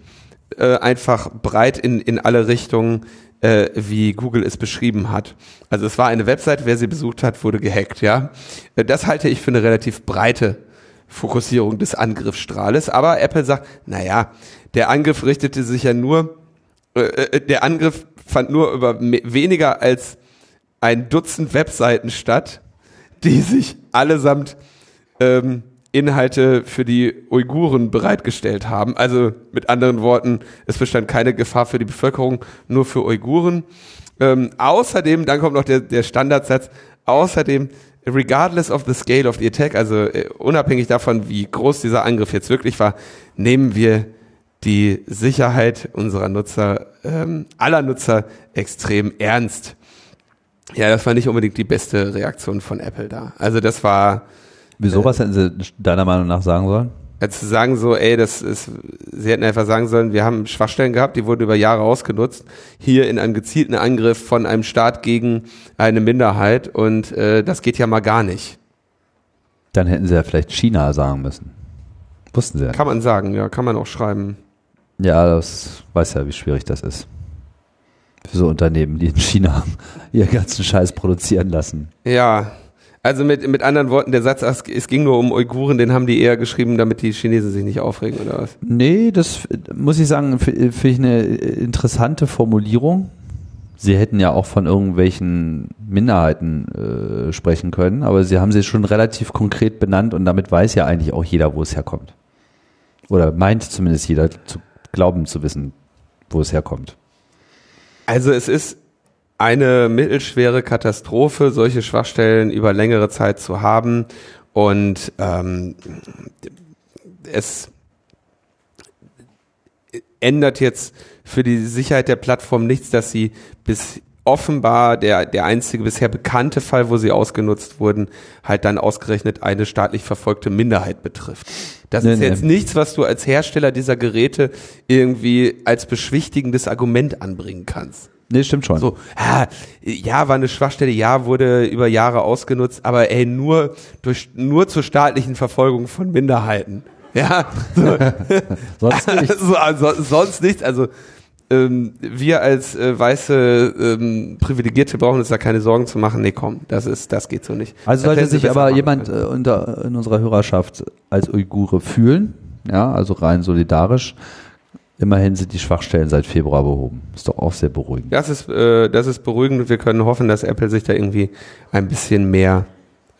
äh, einfach breit in, in alle Richtungen, äh, wie Google es beschrieben hat. Also es war eine Website, wer sie besucht hat, wurde gehackt, ja. Äh, das halte ich für eine relativ breite Fokussierung des Angriffsstrahles. Aber Apple sagt, naja, der Angriff richtete sich ja nur, äh, äh der Angriff fand nur über weniger als ein Dutzend Webseiten statt, die sich allesamt ähm, Inhalte für die Uiguren bereitgestellt haben. Also mit anderen Worten, es bestand keine Gefahr für die Bevölkerung, nur für Uiguren. Ähm, außerdem, dann kommt noch der, der Standardsatz, außerdem, regardless of the scale of the attack, also äh, unabhängig davon, wie groß dieser Angriff jetzt wirklich war, nehmen wir die Sicherheit unserer Nutzer, ähm, aller Nutzer extrem ernst. Ja, das war nicht unbedingt die beste Reaktion von Apple da. Also das war. Wieso äh, was hätten sie deiner Meinung nach sagen sollen? Zu sagen so, ey, das ist, sie hätten einfach sagen sollen, wir haben Schwachstellen gehabt, die wurden über Jahre ausgenutzt, hier in einem gezielten Angriff von einem Staat gegen eine Minderheit und äh, das geht ja mal gar nicht. Dann hätten sie ja vielleicht China sagen müssen. Wussten sie ja. Kann man sagen, ja, kann man auch schreiben. Ja, das weiß ja, wie schwierig das ist für so Unternehmen, die in China ihr ganzen Scheiß produzieren lassen. Ja, also mit, mit anderen Worten, der Satz, es ging nur um Uiguren, den haben die eher geschrieben, damit die Chinesen sich nicht aufregen, oder was? Nee, das muss ich sagen, finde ich eine interessante Formulierung. Sie hätten ja auch von irgendwelchen Minderheiten äh, sprechen können, aber sie haben sie schon relativ konkret benannt und damit weiß ja eigentlich auch jeder, wo es herkommt. Oder meint zumindest jeder zu glauben zu wissen, wo es herkommt. Also es ist eine mittelschwere Katastrophe, solche Schwachstellen über längere Zeit zu haben und ähm, es ändert jetzt für die Sicherheit der Plattform nichts, dass sie bis offenbar der, der einzige bisher bekannte Fall, wo sie ausgenutzt wurden, halt dann ausgerechnet eine staatlich verfolgte Minderheit betrifft. Das nee, ist jetzt nee. nichts, was du als Hersteller dieser Geräte irgendwie als beschwichtigendes Argument anbringen kannst. Nee, stimmt schon. So, ja, war eine Schwachstelle, ja, wurde über Jahre ausgenutzt, aber ey, nur durch, nur zur staatlichen Verfolgung von Minderheiten. Ja, so. sonst nichts. So, also, sonst nichts. Also ähm, wir als äh, weiße ähm, Privilegierte brauchen uns da keine Sorgen zu machen. Nee, komm, das ist, das geht so nicht. Also sollte sich aber jemand äh, unter, in unserer Hörerschaft als Uigure fühlen, ja, also rein solidarisch, Immerhin sind die Schwachstellen seit Februar behoben. Ist doch auch sehr beruhigend. Das ist, äh, das ist beruhigend. Wir können hoffen, dass Apple sich da irgendwie ein bisschen mehr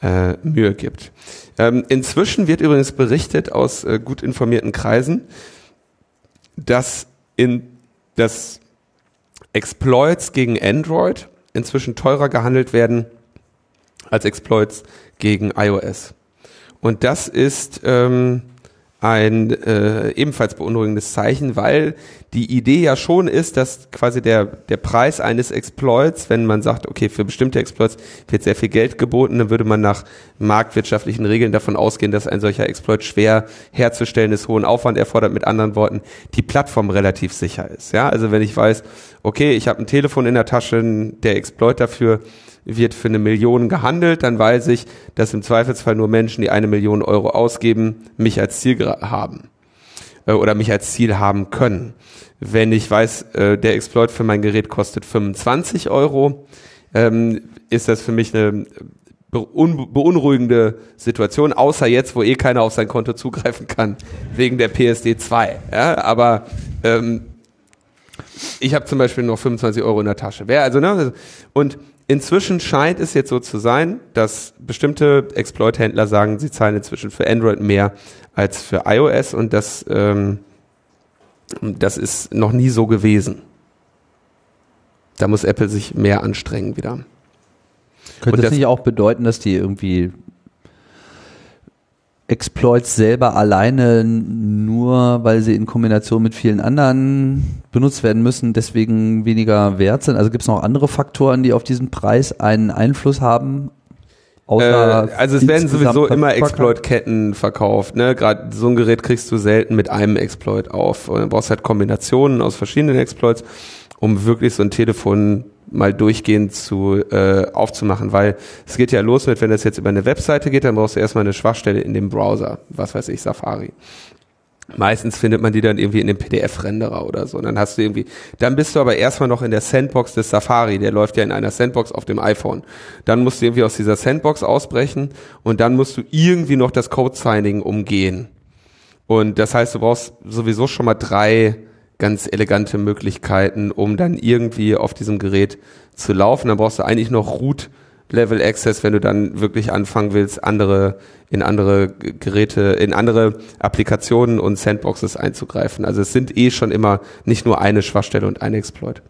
äh, Mühe gibt. Ähm, inzwischen wird übrigens berichtet aus äh, gut informierten Kreisen, dass in das Exploits gegen Android inzwischen teurer gehandelt werden als Exploits gegen iOS. Und das ist ähm, ein äh, ebenfalls beunruhigendes Zeichen, weil die Idee ja schon ist, dass quasi der, der Preis eines Exploits, wenn man sagt, okay, für bestimmte Exploits wird sehr viel Geld geboten, dann würde man nach marktwirtschaftlichen Regeln davon ausgehen, dass ein solcher Exploit schwer herzustellen ist, hohen Aufwand erfordert, mit anderen Worten, die Plattform relativ sicher ist. Ja, also wenn ich weiß, okay, ich habe ein Telefon in der Tasche, der Exploit dafür wird für eine Million gehandelt, dann weiß ich, dass im Zweifelsfall nur Menschen, die eine Million Euro ausgeben, mich als Ziel haben äh, oder mich als Ziel haben können. Wenn ich weiß, äh, der Exploit für mein Gerät kostet 25 Euro, ähm, ist das für mich eine beunruhigende Situation, außer jetzt, wo eh keiner auf sein Konto zugreifen kann, wegen der PSD 2. Ja, aber ähm, ich habe zum Beispiel noch 25 Euro in der Tasche. Wer also ne? Und Inzwischen scheint es jetzt so zu sein, dass bestimmte Exploit-Händler sagen, sie zahlen inzwischen für Android mehr als für iOS und das, ähm, das ist noch nie so gewesen. Da muss Apple sich mehr anstrengen wieder. Könnte das, das nicht auch bedeuten, dass die irgendwie Exploits selber alleine nur, weil sie in Kombination mit vielen anderen benutzt werden müssen, deswegen weniger wert sind? Also gibt es noch andere Faktoren, die auf diesen Preis einen Einfluss haben? Äh, also es werden sowieso immer Exploit-Ketten verkauft. Ne? Gerade so ein Gerät kriegst du selten mit einem Exploit auf. Du brauchst halt Kombinationen aus verschiedenen Exploits, um wirklich so ein Telefon mal durchgehend zu äh, aufzumachen, weil es geht ja los mit, wenn das jetzt über eine Webseite geht, dann brauchst du erstmal eine Schwachstelle in dem Browser, was weiß ich, Safari. Meistens findet man die dann irgendwie in dem PDF-Renderer oder so. Und dann hast du irgendwie, dann bist du aber erstmal noch in der Sandbox des Safari. Der läuft ja in einer Sandbox auf dem iPhone. Dann musst du irgendwie aus dieser Sandbox ausbrechen und dann musst du irgendwie noch das Code-Signing umgehen. Und das heißt, du brauchst sowieso schon mal drei ganz elegante Möglichkeiten, um dann irgendwie auf diesem Gerät zu laufen. Dann brauchst du eigentlich noch Root Level Access, wenn du dann wirklich anfangen willst, andere in andere Geräte, in andere Applikationen und Sandboxes einzugreifen. Also es sind eh schon immer nicht nur eine Schwachstelle und ein Exploit.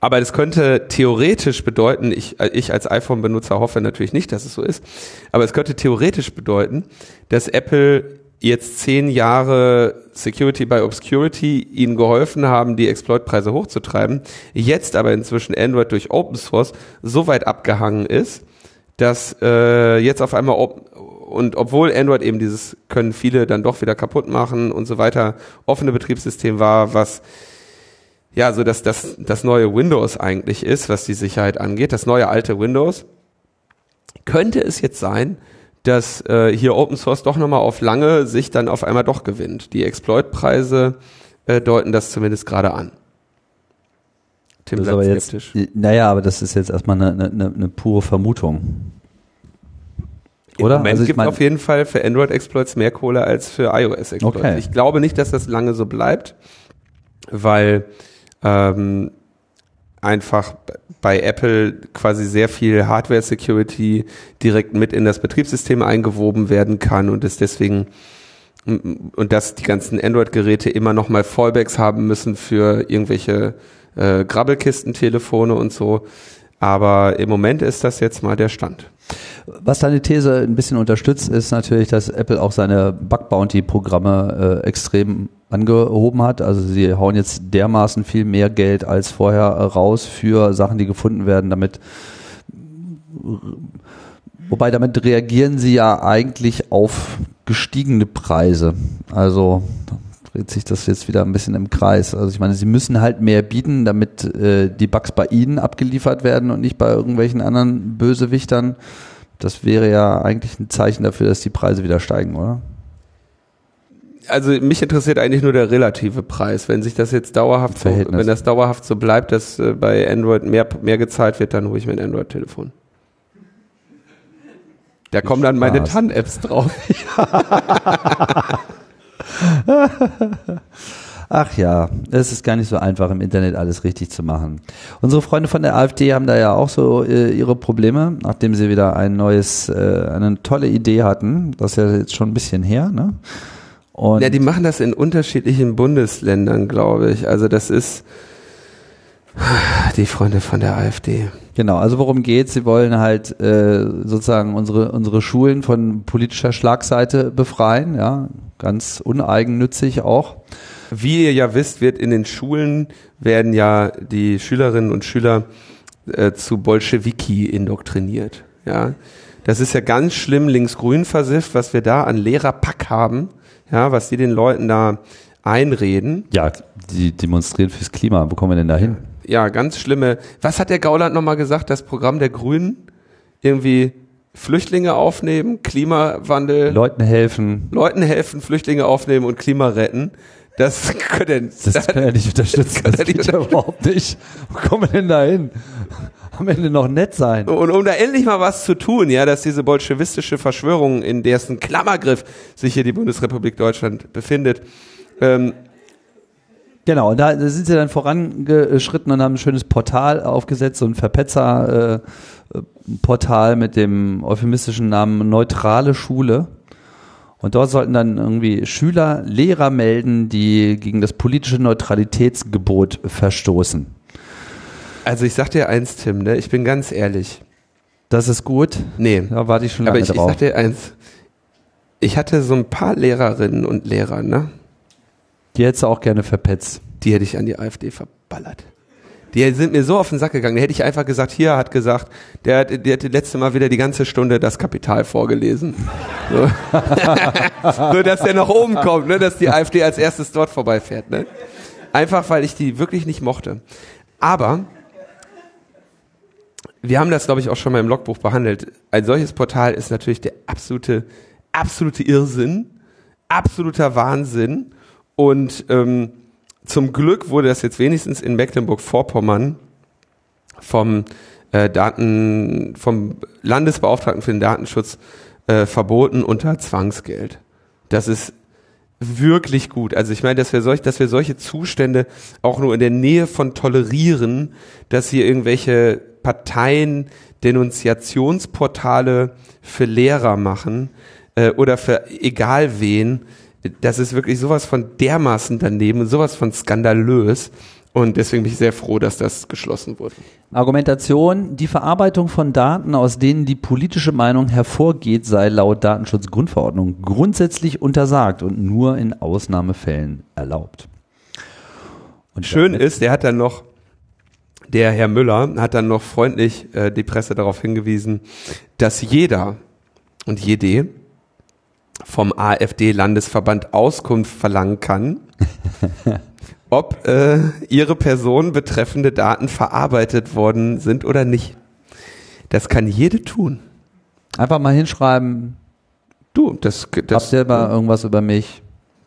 Aber das könnte theoretisch bedeuten, ich, ich als iPhone-Benutzer hoffe natürlich nicht, dass es so ist, aber es könnte theoretisch bedeuten, dass Apple jetzt zehn Jahre Security by Obscurity ihnen geholfen haben, die Exploitpreise hochzutreiben, jetzt aber inzwischen Android durch Open Source so weit abgehangen ist, dass äh, jetzt auf einmal und obwohl Android eben dieses können viele dann doch wieder kaputt machen und so weiter offene Betriebssystem war, was ja so dass das das neue Windows eigentlich ist, was die Sicherheit angeht, das neue alte Windows, könnte es jetzt sein, dass äh, hier Open Source doch nochmal auf lange Sicht dann auf einmal doch gewinnt. Die Exploit-Preise äh, deuten das zumindest gerade an. Tim bleibt skeptisch. Jetzt, naja, aber das ist jetzt erstmal eine, eine, eine pure Vermutung. Oder? Im Moment also gibt es auf jeden Fall für Android-Exploits mehr Kohle als für iOS-Exploits. Okay. Ich glaube nicht, dass das lange so bleibt, weil ähm, einfach bei Apple quasi sehr viel Hardware-Security direkt mit in das Betriebssystem eingewoben werden kann und es deswegen und dass die ganzen Android-Geräte immer noch mal Fallbacks haben müssen für irgendwelche äh, Grabbelkistentelefone und so. Aber im Moment ist das jetzt mal der Stand. Was deine These ein bisschen unterstützt, ist natürlich, dass Apple auch seine Bug-Bounty-Programme äh, extrem angehoben hat. Also sie hauen jetzt dermaßen viel mehr Geld als vorher raus für Sachen, die gefunden werden, damit wobei damit reagieren sie ja eigentlich auf gestiegene Preise. Also dreht sich das jetzt wieder ein bisschen im Kreis. Also ich meine, sie müssen halt mehr bieten, damit äh, die Bugs bei ihnen abgeliefert werden und nicht bei irgendwelchen anderen Bösewichtern. Das wäre ja eigentlich ein Zeichen dafür, dass die Preise wieder steigen, oder? Also mich interessiert eigentlich nur der relative Preis. Wenn sich das jetzt dauerhaft, so, wenn das dauerhaft so bleibt, dass äh, bei Android mehr, mehr gezahlt wird, dann hole ich mir ein Android-Telefon. Da kommen dann meine TAN-Apps drauf. Ach ja, es ist gar nicht so einfach im Internet alles richtig zu machen. Unsere Freunde von der AfD haben da ja auch so äh, ihre Probleme, nachdem sie wieder ein neues, äh, eine tolle Idee hatten. Das ist ja jetzt schon ein bisschen her, ne? Und ja, die machen das in unterschiedlichen Bundesländern, glaube ich. Also das ist die Freunde von der AfD. Genau, also worum geht's? Sie wollen halt äh, sozusagen unsere unsere Schulen von politischer Schlagseite befreien, ja, ganz uneigennützig auch. Wie ihr ja wisst, wird in den Schulen werden ja die Schülerinnen und Schüler äh, zu Bolschewiki indoktriniert, ja. Das ist ja ganz schlimm linksgrün versifft, was wir da an Lehrerpack haben ja, was die den Leuten da einreden. Ja, die demonstrieren fürs Klima. Wo kommen wir denn da hin? Ja, ganz schlimme. Was hat der Gauland nochmal gesagt? Das Programm der Grünen? Irgendwie Flüchtlinge aufnehmen, Klimawandel. Leuten helfen. Leuten helfen, Flüchtlinge aufnehmen und Klima retten. Das können, das, das kann er nicht unterstützen. Das, das geht ja überhaupt nicht. Wo kommen wir denn da hin? am Ende noch nett sein. Und um da endlich mal was zu tun, ja, dass diese bolschewistische Verschwörung, in dessen Klammergriff sich hier die Bundesrepublik Deutschland befindet, ähm, Genau, und da sind sie dann vorangeschritten und haben ein schönes Portal aufgesetzt, so ein Verpetzer-Portal äh, mit dem euphemistischen Namen Neutrale Schule. Und dort sollten dann irgendwie Schüler Lehrer melden, die gegen das politische Neutralitätsgebot verstoßen. Also ich sag dir eins, Tim, ne? ich bin ganz ehrlich. Das ist gut. Nee. Da warte ich schon lange Aber ich, drauf. ich sag dir eins. Ich hatte so ein paar Lehrerinnen und Lehrer, ne? Die hättest du auch gerne verpetzt. Die hätte ich an die AfD verballert. Die sind mir so auf den Sack gegangen. Da hätte ich einfach gesagt, hier hat gesagt, der, hat- der hat letzte Mal wieder die ganze Stunde das Kapital vorgelesen. So, so dass der nach oben kommt, ne, dass die AfD als erstes dort vorbeifährt. Ne? Einfach, weil ich die wirklich nicht mochte. Aber wir haben das, glaube ich, auch schon mal im Logbuch behandelt. Ein solches Portal ist natürlich der absolute, absolute Irrsinn, absoluter Wahnsinn. Und ähm, zum Glück wurde das jetzt wenigstens in Mecklenburg-Vorpommern vom äh, Daten, vom Landesbeauftragten für den Datenschutz äh, verboten unter Zwangsgeld. Das ist wirklich gut. Also ich meine, dass wir solch, dass wir solche Zustände auch nur in der Nähe von tolerieren, dass hier irgendwelche Parteien Denunziationsportale für Lehrer machen äh, oder für egal wen. Das ist wirklich sowas von dermaßen daneben, sowas von skandalös. Und deswegen bin ich sehr froh, dass das geschlossen wurde. Argumentation, die Verarbeitung von Daten, aus denen die politische Meinung hervorgeht, sei laut Datenschutzgrundverordnung grundsätzlich untersagt und nur in Ausnahmefällen erlaubt. Und Schön ist, der hat dann noch, der Herr Müller hat dann noch freundlich äh, die Presse darauf hingewiesen, dass jeder und jede vom AfD-Landesverband Auskunft verlangen kann, ob äh, ihre Person betreffende Daten verarbeitet worden sind oder nicht. Das kann jede tun. Einfach mal hinschreiben, Du, das, das, habt ihr mal irgendwas über mich?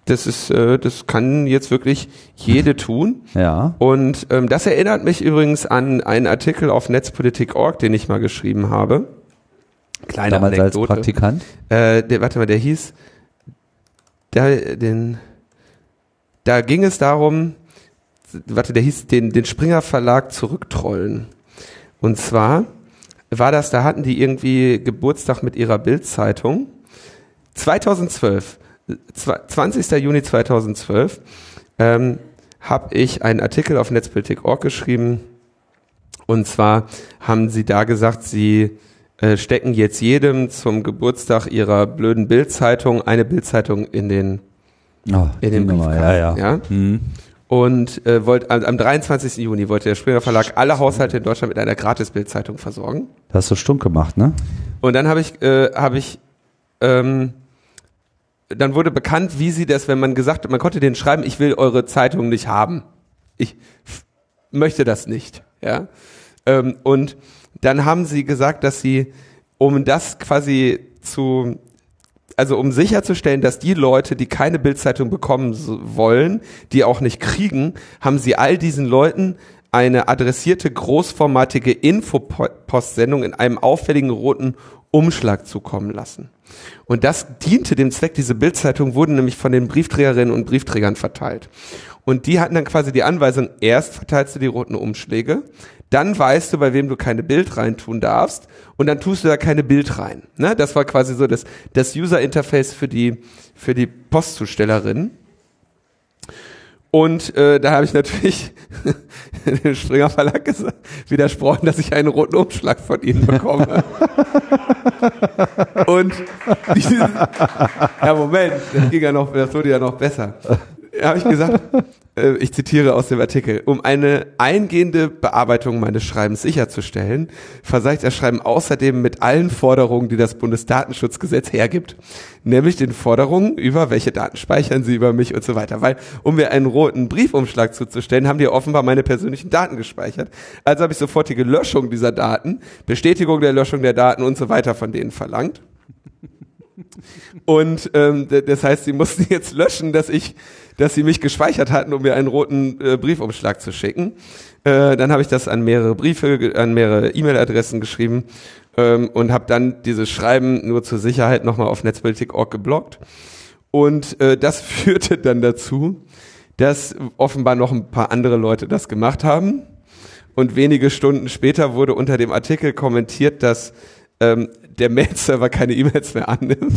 das ist, äh, das kann jetzt wirklich jede tun. Ja. Und ähm, das erinnert mich übrigens an einen Artikel auf netzpolitik.org, den ich mal geschrieben habe. Kleine Damals als Anekdote. Praktikant. Äh, der, warte mal, der hieß, da, den, da ging es darum, warte, der hieß den, den Springer Verlag zurücktrollen. Und zwar war das, da hatten die irgendwie Geburtstag mit ihrer Bildzeitung. 2012, zwa- 20. Juni 2012, ähm, habe ich einen Artikel auf netzpolitik.org geschrieben. Und zwar haben sie da gesagt, sie äh, stecken jetzt jedem zum Geburtstag ihrer blöden Bildzeitung eine Bildzeitung in den Oh, in den Briefkasten, ja, ja. ja? Hm. und äh, wollt, am, am 23. Juni wollte der Springer Verlag alle Haushalte in Deutschland mit einer Gratis-Bildzeitung versorgen. Das hast du stumm gemacht, ne? Und dann habe ich, äh, habe ich, ähm, dann wurde bekannt, wie sie das, wenn man gesagt hat, man konnte denen schreiben, ich will eure Zeitung nicht haben. Ich möchte das nicht, ja. Ähm, und dann haben sie gesagt, dass sie, um das quasi zu, also um sicherzustellen, dass die Leute, die keine Bildzeitung bekommen wollen, die auch nicht kriegen, haben sie all diesen Leuten eine adressierte großformatige Infopostsendung in einem auffälligen roten Umschlag zukommen lassen. Und das diente dem Zweck, diese Bildzeitung wurden nämlich von den Briefträgerinnen und Briefträgern verteilt. Und die hatten dann quasi die Anweisung, erst verteilst du die roten Umschläge, dann weißt du, bei wem du keine Bild reintun darfst und dann tust du da keine Bild rein. Ne? Das war quasi so das, das User-Interface für die, für die Postzustellerin. Und äh, da habe ich natürlich dem Springer Verlag widersprochen, dass ich einen roten Umschlag von ihnen bekomme. Und dieses, ja Moment, das ging ja noch, das wurde ja noch besser. Habe ich gesagt, äh, ich zitiere aus dem Artikel, um eine eingehende Bearbeitung meines Schreibens sicherzustellen, versah ich das Schreiben außerdem mit allen Forderungen, die das Bundesdatenschutzgesetz hergibt. Nämlich den Forderungen über welche Daten speichern Sie über mich und so weiter. Weil, um mir einen roten Briefumschlag zuzustellen, haben die offenbar meine persönlichen Daten gespeichert. Also habe ich sofortige Löschung dieser Daten, Bestätigung der Löschung der Daten und so weiter von denen verlangt. Und ähm, das heißt, sie mussten jetzt löschen, dass ich, dass sie mich gespeichert hatten, um mir einen roten äh, Briefumschlag zu schicken. Äh, dann habe ich das an mehrere Briefe, an mehrere E-Mail-Adressen geschrieben ähm, und habe dann dieses Schreiben nur zur Sicherheit nochmal auf netzpolitik.org geblockt. Und äh, das führte dann dazu, dass offenbar noch ein paar andere Leute das gemacht haben. Und wenige Stunden später wurde unter dem Artikel kommentiert, dass ähm, der Mail-Server keine E-Mails mehr annimmt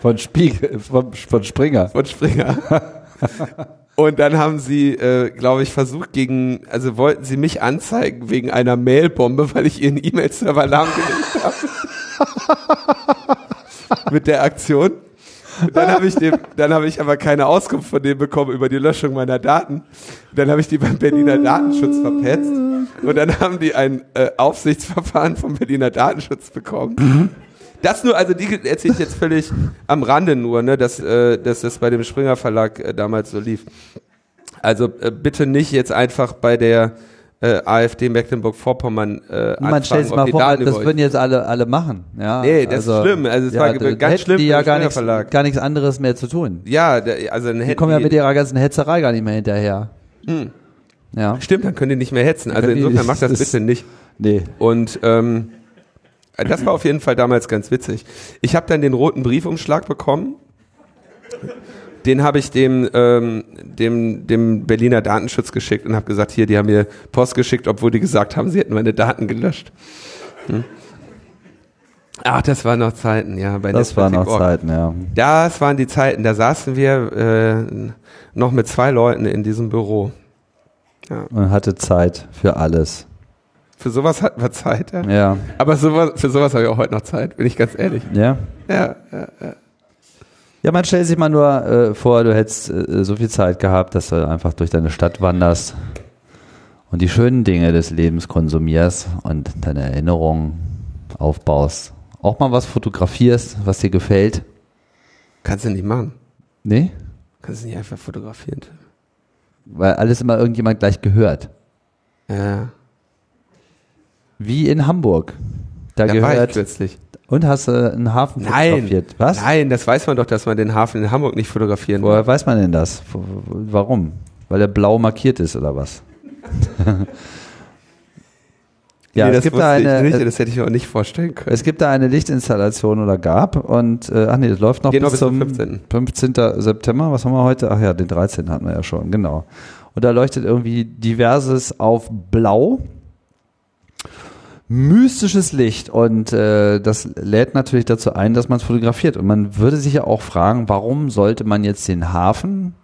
Von Spiegel, von, von Springer. von Springer. Und dann haben sie, äh, glaube ich, versucht gegen, also wollten sie mich anzeigen wegen einer Mailbombe, weil ich ihren E-Mail-Server lahmgelegt habe. Mit der Aktion. dann habe ich dem, dann habe ich aber keine Auskunft von dem bekommen über die Löschung meiner Daten. Dann habe ich die beim Berliner Datenschutz verpetzt und dann haben die ein äh, Aufsichtsverfahren vom Berliner Datenschutz bekommen. Mhm. Das nur, also die erzähle ich jetzt völlig am Rande nur, ne, dass, äh, dass das bei dem Springer Verlag äh, damals so lief. Also äh, bitte nicht jetzt einfach bei der äh, AfD Mecklenburg-Vorpommern äh, Man stellt sich mal die vor, das würden jetzt alle, alle machen. Ja, Nee, das ist schlimm. Also es war da ganz schlimm Die ja gar nichts, gar nichts anderes mehr zu tun. Ja, der, also dann Die hätten kommen ja die- mit ihrer ganzen Hetzerei gar nicht mehr hinterher. Ja. Stimmt, dann können die nicht mehr hetzen. Also insofern macht das, das- bitte nicht. Nee. Und ähm, das war auf jeden Fall damals ganz witzig. Ich habe dann den roten Briefumschlag bekommen. Den habe ich dem, ähm, dem, dem Berliner Datenschutz geschickt und habe gesagt, hier, die haben mir Post geschickt, obwohl die gesagt haben, sie hätten meine Daten gelöscht. Hm. Ach, das waren noch Zeiten, ja. Bei Das waren noch Netzpolitik.org. Zeiten, ja. Das waren die Zeiten, da saßen wir äh, noch mit zwei Leuten in diesem Büro. Man hatte Zeit für alles. Für sowas hatten wir Zeit, ja. Ja. Aber sowas, für sowas habe ich auch heute noch Zeit, bin ich ganz ehrlich. Ja. Ja, ja. Ja, man stellt sich mal nur äh, vor, du hättest äh, so viel Zeit gehabt, dass du einfach durch deine Stadt wanderst und die schönen Dinge des Lebens konsumierst und deine Erinnerungen aufbaust. Auch mal was fotografierst, was dir gefällt. Kannst du nicht machen. Nee? Kannst du nicht einfach fotografieren. Weil alles immer irgendjemand gleich gehört. Ja, Wie in Hamburg. Da, da war ich gehört. plötzlich. Und hast du einen Hafen Nein, fotografiert? Was? nein, das weiß man doch, dass man den Hafen in Hamburg nicht fotografieren Woher weiß man denn das? Warum? Weil er blau markiert ist oder was? ja, nee, es das gibt da ich eine, nicht, äh, das hätte ich auch nicht vorstellen können. es gibt da eine Lichtinstallation oder gab und äh, ach nee, das läuft noch bis, bis zum zum 15.. 15. September. Was haben wir heute? Ach ja, den 13. hatten wir ja schon, genau. Und da leuchtet irgendwie diverses auf blau. Mystisches Licht und äh, das lädt natürlich dazu ein, dass man es fotografiert. Und man würde sich ja auch fragen, warum sollte man jetzt den Hafen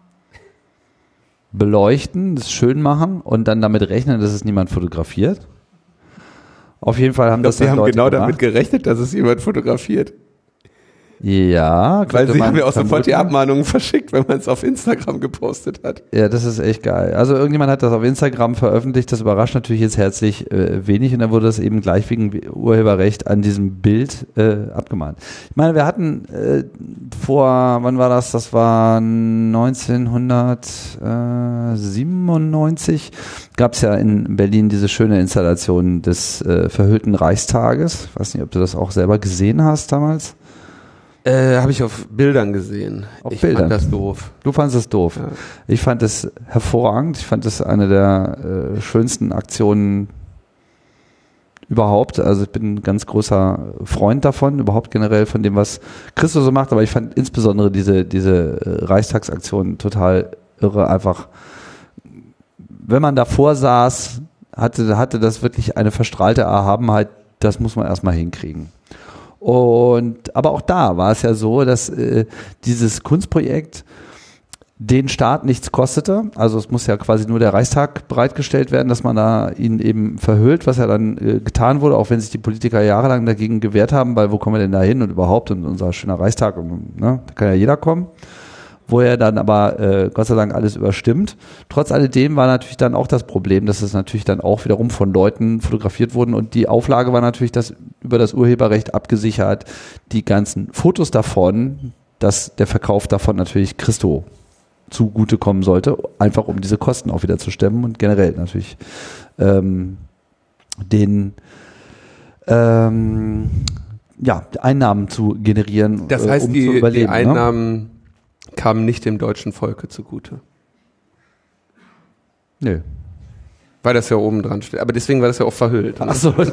beleuchten, das schön machen und dann damit rechnen, dass es niemand fotografiert? Auf jeden Fall haben Ich glaube, das sie dann haben Leute genau gemacht. damit gerechnet, dass es jemand fotografiert. Ja, Weil sie haben ja auch sofort die vermuten. Abmahnungen verschickt, wenn man es auf Instagram gepostet hat. Ja, das ist echt geil. Also irgendjemand hat das auf Instagram veröffentlicht, das überrascht natürlich jetzt herzlich äh, wenig und dann wurde das eben gleich wegen Urheberrecht an diesem Bild äh, abgemahnt. Ich meine, wir hatten äh, vor, wann war das? Das war 1997, gab es ja in Berlin diese schöne Installation des äh, verhüllten Reichstages. Ich weiß nicht, ob du das auch selber gesehen hast damals. Äh, habe ich auf Bildern gesehen. Auf ich Bildern? fand das doof. Du fandest es doof. Ja. Ich fand es hervorragend. Ich fand es eine der äh, schönsten Aktionen überhaupt. Also ich bin ein ganz großer Freund davon, überhaupt generell von dem, was Christo so macht. Aber ich fand insbesondere diese, diese äh, Reichstagsaktion total irre. Einfach, wenn man davor saß, hatte, hatte das wirklich eine verstrahlte Erhabenheit. Das muss man erstmal hinkriegen. Und aber auch da war es ja so, dass äh, dieses Kunstprojekt den Staat nichts kostete. Also es muss ja quasi nur der Reichstag bereitgestellt werden, dass man da ihn eben verhüllt, was ja dann äh, getan wurde, auch wenn sich die Politiker jahrelang dagegen gewehrt haben, weil wo kommen wir denn da hin und überhaupt und unser schöner Reichstag, und, ne, da kann ja jeder kommen. Wo er dann aber äh, Gott sei Dank alles überstimmt. Trotz alledem war natürlich dann auch das Problem, dass es natürlich dann auch wiederum von Leuten fotografiert wurden und die Auflage war natürlich, dass über das Urheberrecht abgesichert die ganzen Fotos davon, dass der Verkauf davon natürlich Christo zugutekommen sollte, einfach um diese Kosten auch wieder zu stemmen und generell natürlich ähm, den ähm, ja, Einnahmen zu generieren, Das äh, heißt, um die, zu die überleben. ne? Kamen nicht dem deutschen Volke zugute. Nö. Weil das ja oben dran steht. Aber deswegen war das ja auch verhüllt. ne? Ach so.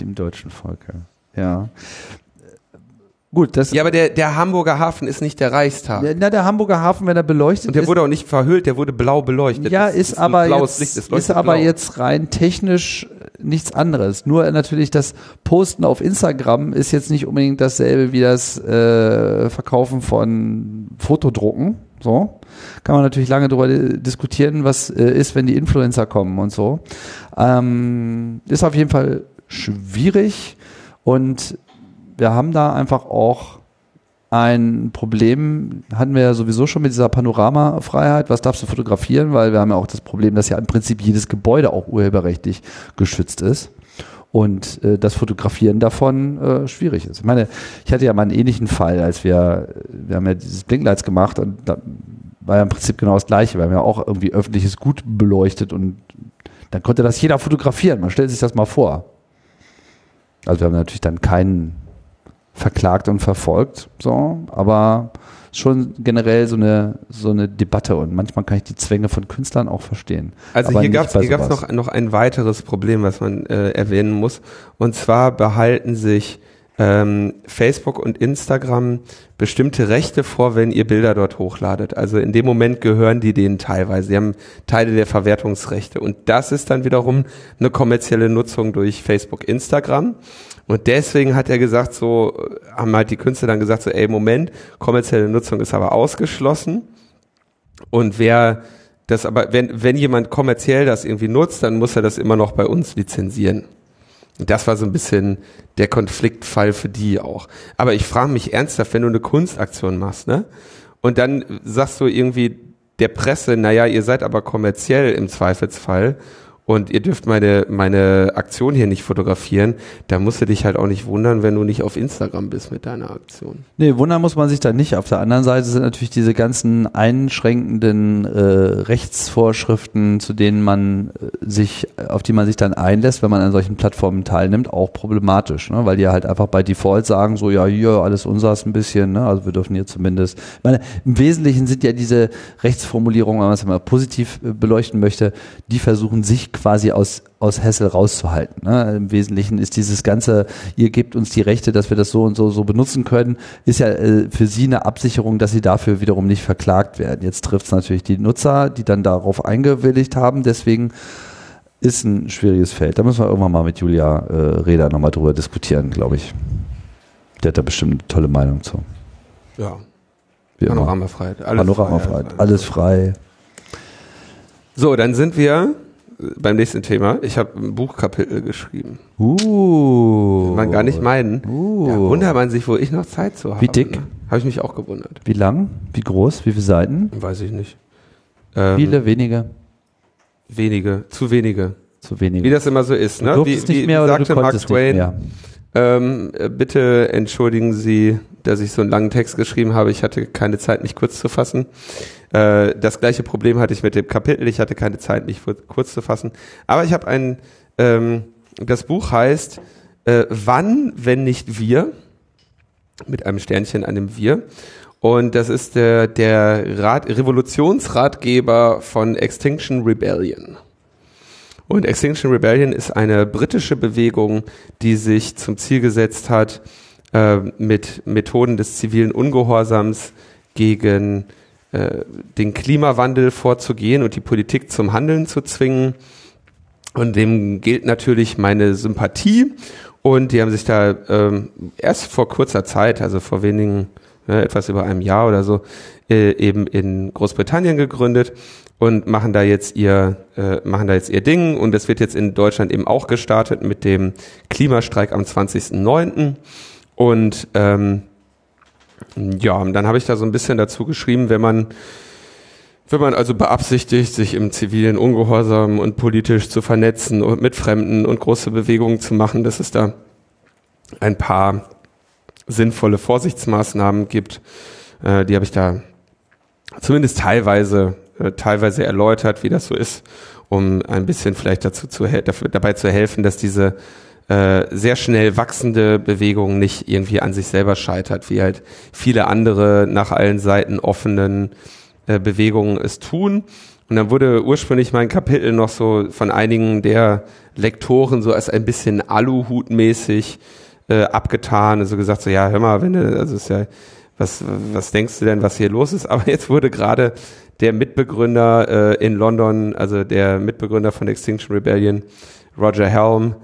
Dem deutschen Volk, ja. Ja. Gut, das Ja, aber der, der Hamburger Hafen ist nicht der Reichstag. na, der Hamburger Hafen, wenn er beleuchtet Und der ist, wurde auch nicht verhüllt, der wurde blau beleuchtet. Ja, Das ist, ein aber jetzt, Licht, ist aber blau. jetzt rein technisch nichts anderes. Nur natürlich das Posten auf Instagram ist jetzt nicht unbedingt dasselbe wie das äh, Verkaufen von Fotodrucken. So kann man natürlich lange darüber diskutieren, was äh, ist, wenn die Influencer kommen und so. Ähm, ist auf jeden Fall schwierig und wir haben da einfach auch ein Problem, hatten wir ja sowieso schon mit dieser Panoramafreiheit, was darfst du fotografieren, weil wir haben ja auch das Problem, dass ja im Prinzip jedes Gebäude auch urheberrechtlich geschützt ist und äh, das Fotografieren davon äh, schwierig ist. Ich meine, ich hatte ja mal einen ähnlichen Fall, als wir, wir haben ja dieses Blinklights gemacht und da war ja im Prinzip genau das Gleiche. Wir haben ja auch irgendwie öffentliches Gut beleuchtet und dann konnte das jeder fotografieren. Man stellt sich das mal vor. Also wir haben natürlich dann keinen verklagt und verfolgt, so, aber schon generell so eine, so eine Debatte und manchmal kann ich die Zwänge von Künstlern auch verstehen. Also hier gab es noch, noch ein weiteres Problem, was man äh, erwähnen muss. Und zwar behalten sich ähm, Facebook und Instagram bestimmte Rechte vor, wenn ihr Bilder dort hochladet. Also in dem Moment gehören die denen teilweise. Sie haben Teile der Verwertungsrechte. Und das ist dann wiederum eine kommerzielle Nutzung durch Facebook, Instagram. Und deswegen hat er gesagt, so haben halt die Künstler dann gesagt, so, ey, Moment, kommerzielle Nutzung ist aber ausgeschlossen. Und wer das aber, wenn, wenn jemand kommerziell das irgendwie nutzt, dann muss er das immer noch bei uns lizenzieren. Das war so ein bisschen der Konfliktfall für die auch. Aber ich frage mich ernsthaft, wenn du eine Kunstaktion machst, ne? Und dann sagst du irgendwie der Presse, naja, ihr seid aber kommerziell im Zweifelsfall und ihr dürft meine, meine Aktion hier nicht fotografieren, da musst du dich halt auch nicht wundern, wenn du nicht auf Instagram bist mit deiner Aktion. Nee, wundern muss man sich da nicht. Auf der anderen Seite sind natürlich diese ganzen einschränkenden äh, Rechtsvorschriften, zu denen man äh, sich, auf die man sich dann einlässt, wenn man an solchen Plattformen teilnimmt, auch problematisch, ne? weil die halt einfach bei Default sagen, so ja, hier, alles unseres ein bisschen, ne? also wir dürfen hier zumindest, ich meine, im Wesentlichen sind ja diese Rechtsformulierungen, wenn man es mal positiv äh, beleuchten möchte, die versuchen sich quasi aus aus Hessel rauszuhalten. Ne? Im Wesentlichen ist dieses ganze, ihr gebt uns die Rechte, dass wir das so und so so benutzen können, ist ja äh, für sie eine Absicherung, dass sie dafür wiederum nicht verklagt werden. Jetzt trifft es natürlich die Nutzer, die dann darauf eingewilligt haben. Deswegen ist ein schwieriges Feld. Da müssen wir irgendwann mal mit Julia äh, Reda nochmal drüber diskutieren, glaube ich. Der hat da bestimmt eine tolle Meinung zu. Ja. Wie. Panoramafreiheit. Alles Panoramafreiheit. frei. Alles frei. So, dann sind wir beim nächsten Thema. Ich habe ein Buchkapitel geschrieben. Uh. Will man gar nicht meinen. Uh. Da wundert man sich, wo ich noch Zeit zu habe. Wie dick? Ne? Habe ich mich auch gewundert. Wie lang? Wie groß? Wie viele Seiten? Weiß ich nicht. Ähm, Viele, wenige, Wenige, zu wenige. zu wenige. Wie das immer so ist. du Ne? durftest wie, nicht wie mehr oder du sagte Mark konntest Twain, nicht mehr. Ähm, äh, bitte entschuldigen Sie, dass ich so einen langen Text geschrieben habe. Ich hatte keine Zeit, mich kurz zu fassen. Äh, das gleiche Problem hatte ich mit dem Kapitel. Ich hatte keine Zeit, mich kurz zu fassen. Aber ich habe ein, ähm, das Buch heißt äh, Wann, wenn nicht wir? Mit einem Sternchen, einem Wir. Und das ist der, der Rat, Revolutionsratgeber von Extinction Rebellion. Und Extinction Rebellion ist eine britische Bewegung, die sich zum Ziel gesetzt hat, äh, mit Methoden des zivilen Ungehorsams gegen äh, den Klimawandel vorzugehen und die Politik zum Handeln zu zwingen. Und dem gilt natürlich meine Sympathie. Und die haben sich da ähm, erst vor kurzer Zeit, also vor wenigen, ne, etwas über einem Jahr oder so, äh, eben in Großbritannien gegründet und machen da jetzt ihr äh, machen da jetzt ihr Ding und es wird jetzt in Deutschland eben auch gestartet mit dem Klimastreik am 20.09. und ähm, ja, dann habe ich da so ein bisschen dazu geschrieben, wenn man wenn man also beabsichtigt, sich im zivilen Ungehorsam und politisch zu vernetzen und mit Fremden und große Bewegungen zu machen, dass es da ein paar sinnvolle Vorsichtsmaßnahmen gibt, äh, die habe ich da zumindest teilweise äh, teilweise erläutert, wie das so ist, um ein bisschen vielleicht dazu zu dafür, dabei zu helfen, dass diese äh, sehr schnell wachsende Bewegung nicht irgendwie an sich selber scheitert, wie halt viele andere nach allen Seiten offenen äh, Bewegungen es tun. Und dann wurde ursprünglich mein Kapitel noch so von einigen der Lektoren so als ein bisschen Aluhutmäßig äh, abgetan, also gesagt so, ja, hör mal, wenn du, also ist ja, was, was denkst du denn, was hier los ist? Aber jetzt wurde gerade der Mitbegründer äh, in London, also der Mitbegründer von Extinction Rebellion, Roger Helm,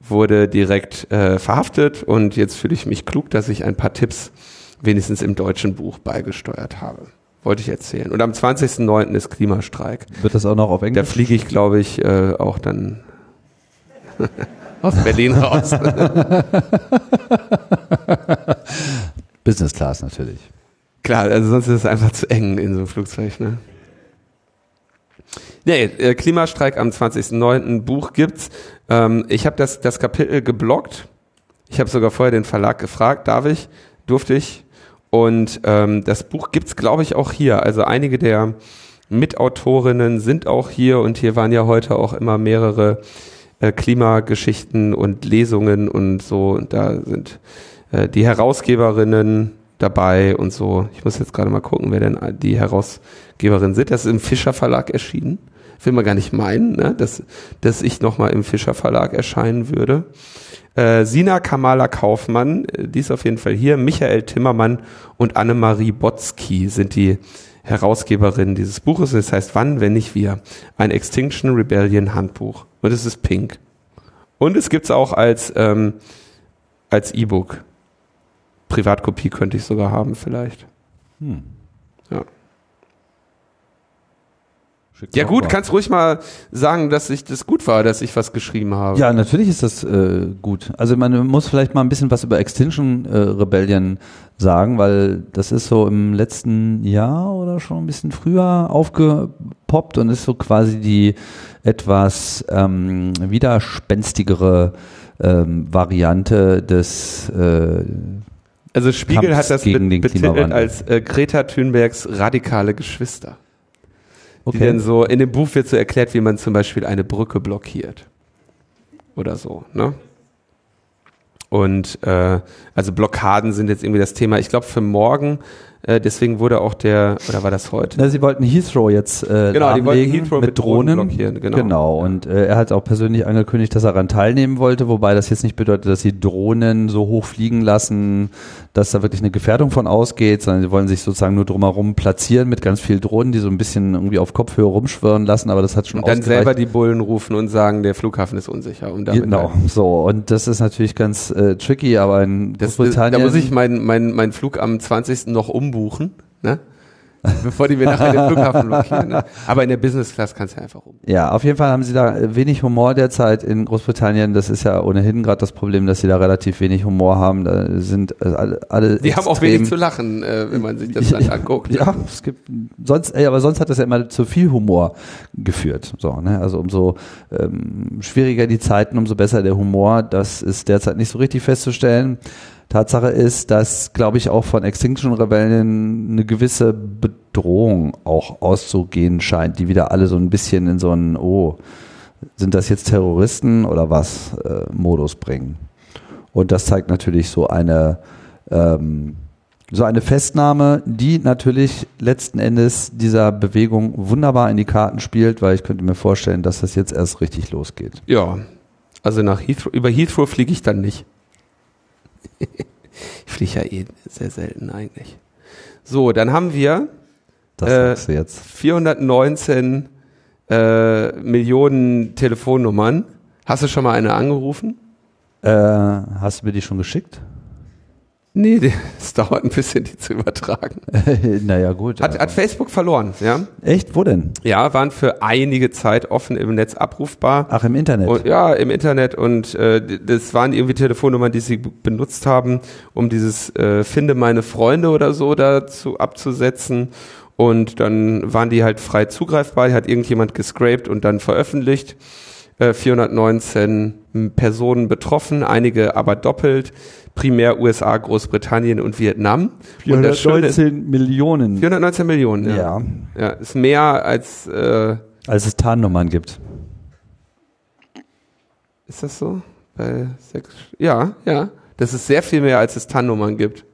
wurde direkt äh, verhaftet und jetzt fühle ich mich klug, dass ich ein paar Tipps wenigstens im deutschen Buch beigesteuert habe. Wollte ich erzählen. Und am 20.09. ist Klimastreik. Wird das auch noch auf Da Englisch? fliege ich, glaube ich, äh, auch dann. aus Berlin raus. Business Class natürlich. Klar, also sonst ist es einfach zu eng in so einem Flugzeug, ne? Nee, äh, Klimastreik am 20.09. Buch gibt's. Ähm, ich habe das, das Kapitel geblockt. Ich habe sogar vorher den Verlag gefragt, darf ich, durfte ich. Und ähm, das Buch gibt's, glaube ich, auch hier. Also einige der Mitautorinnen sind auch hier und hier waren ja heute auch immer mehrere äh, Klimageschichten und Lesungen und so. Und da sind äh, die Herausgeberinnen dabei und so. Ich muss jetzt gerade mal gucken, wer denn die Herausgeberinnen sind. Das ist im Fischer Verlag erschienen. Will man gar nicht meinen, ne? dass, dass ich nochmal im Fischer Verlag erscheinen würde. Äh, Sina Kamala Kaufmann, äh, die ist auf jeden Fall hier. Michael Timmermann und Annemarie Botzki sind die Herausgeberinnen dieses Buches. Das heißt, wann, wenn nicht wir? Ein Extinction Rebellion Handbuch. Und es ist pink. Und es gibt's auch als, ähm, als E-Book. Privatkopie könnte ich sogar haben, vielleicht. Hm. Ja. Ja gut, kannst ruhig mal sagen, dass ich das gut war, dass ich was geschrieben habe. Ja, natürlich ist das äh, gut. Also man muss vielleicht mal ein bisschen was über Extinction äh, Rebellion sagen, weil das ist so im letzten Jahr oder schon ein bisschen früher aufgepoppt und ist so quasi die etwas ähm, widerspenstigere ähm, Variante des äh, also Spiegel Kampfs hat das betitelt als äh, Greta Thunbergs radikale Geschwister. Okay. Die denn so, in dem Buch wird so erklärt, wie man zum Beispiel eine Brücke blockiert. Oder so, ne? Und äh, also Blockaden sind jetzt irgendwie das Thema. Ich glaube, für morgen äh, deswegen wurde auch der, oder war das heute? Na, sie wollten Heathrow jetzt äh, genau, die wollten Heathrow mit, mit Drohnen, Drohnen blockieren. Genau, genau. und äh, er hat auch persönlich angekündigt, dass er daran teilnehmen wollte, wobei das jetzt nicht bedeutet, dass sie Drohnen so hoch fliegen lassen, dass da wirklich eine Gefährdung von ausgeht, sondern sie wollen sich sozusagen nur drumherum platzieren mit ganz vielen Drohnen, die so ein bisschen irgendwie auf Kopfhöhe rumschwirren lassen, aber das hat schon Und dann selber die Bullen rufen und sagen, der Flughafen ist unsicher. Um damit genau, halt so. Und das ist natürlich ganz äh, tricky, aber in das, Großbritannien... Da muss ich meinen mein, mein Flug am 20. noch um umbuchen, ne? bevor die mir nachher den Flughafen blockieren. Ne? Aber in der Business Class kannst du ja einfach um. Ja, auf jeden Fall haben sie da wenig Humor derzeit in Großbritannien. Das ist ja ohnehin gerade das Problem, dass sie da relativ wenig Humor haben. Da sind äh, alle, alle Die haben auch wenig zu lachen, äh, wenn man sich das dann anguckt. Ja, es gibt sonst, ey, aber sonst hat das ja immer zu viel Humor geführt. So, ne? Also umso ähm, schwieriger die Zeiten, umso besser der Humor. Das ist derzeit nicht so richtig festzustellen. Tatsache ist, dass, glaube ich, auch von Extinction Rebellion eine gewisse Bedrohung auch auszugehen scheint, die wieder alle so ein bisschen in so einen, oh, sind das jetzt Terroristen oder was, äh, Modus bringen. Und das zeigt natürlich so eine, ähm, so eine Festnahme, die natürlich letzten Endes dieser Bewegung wunderbar in die Karten spielt, weil ich könnte mir vorstellen, dass das jetzt erst richtig losgeht. Ja, also nach Heathrow, über Heathrow fliege ich dann nicht. Ich fliege ja eh sehr selten eigentlich. So, dann haben wir äh, 419 äh, Millionen Telefonnummern. Hast du schon mal eine angerufen? Äh, hast du mir die schon geschickt? Nee, es dauert ein bisschen, die zu übertragen. naja, gut. Hat, hat Facebook verloren, ja? Echt? Wo denn? Ja, waren für einige Zeit offen im Netz abrufbar. Ach, im Internet? Und, ja, im Internet und äh, das waren irgendwie Telefonnummern, die sie benutzt haben, um dieses äh, Finde meine Freunde oder so dazu abzusetzen. Und dann waren die halt frei zugreifbar, hat irgendjemand gescraped und dann veröffentlicht. 419 äh, Personen betroffen, einige aber doppelt primär USA, Großbritannien und Vietnam. 419 Millionen. 419 Millionen, ja. ja. Ja, ist mehr als äh, als es Tarnnummern gibt. Ist das so? Bei sechs, ja, ja. Das ist sehr viel mehr, als es TAN-Nummern gibt.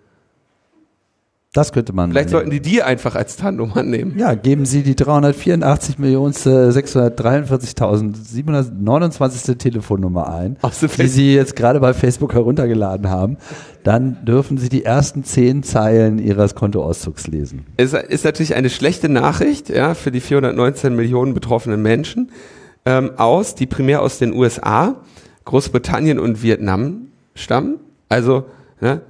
Das könnte man. Vielleicht sollten die die einfach als TAN-Nummer nehmen. Ja, geben Sie die 384.643.729. Telefonnummer ein, die Sie jetzt gerade bei Facebook heruntergeladen haben. Dann dürfen Sie die ersten zehn Zeilen Ihres Kontoauszugs lesen. Es ist natürlich eine schlechte Nachricht ja, für die 419 Millionen betroffenen Menschen ähm, aus, die primär aus den USA, Großbritannien und Vietnam stammen. Also ne,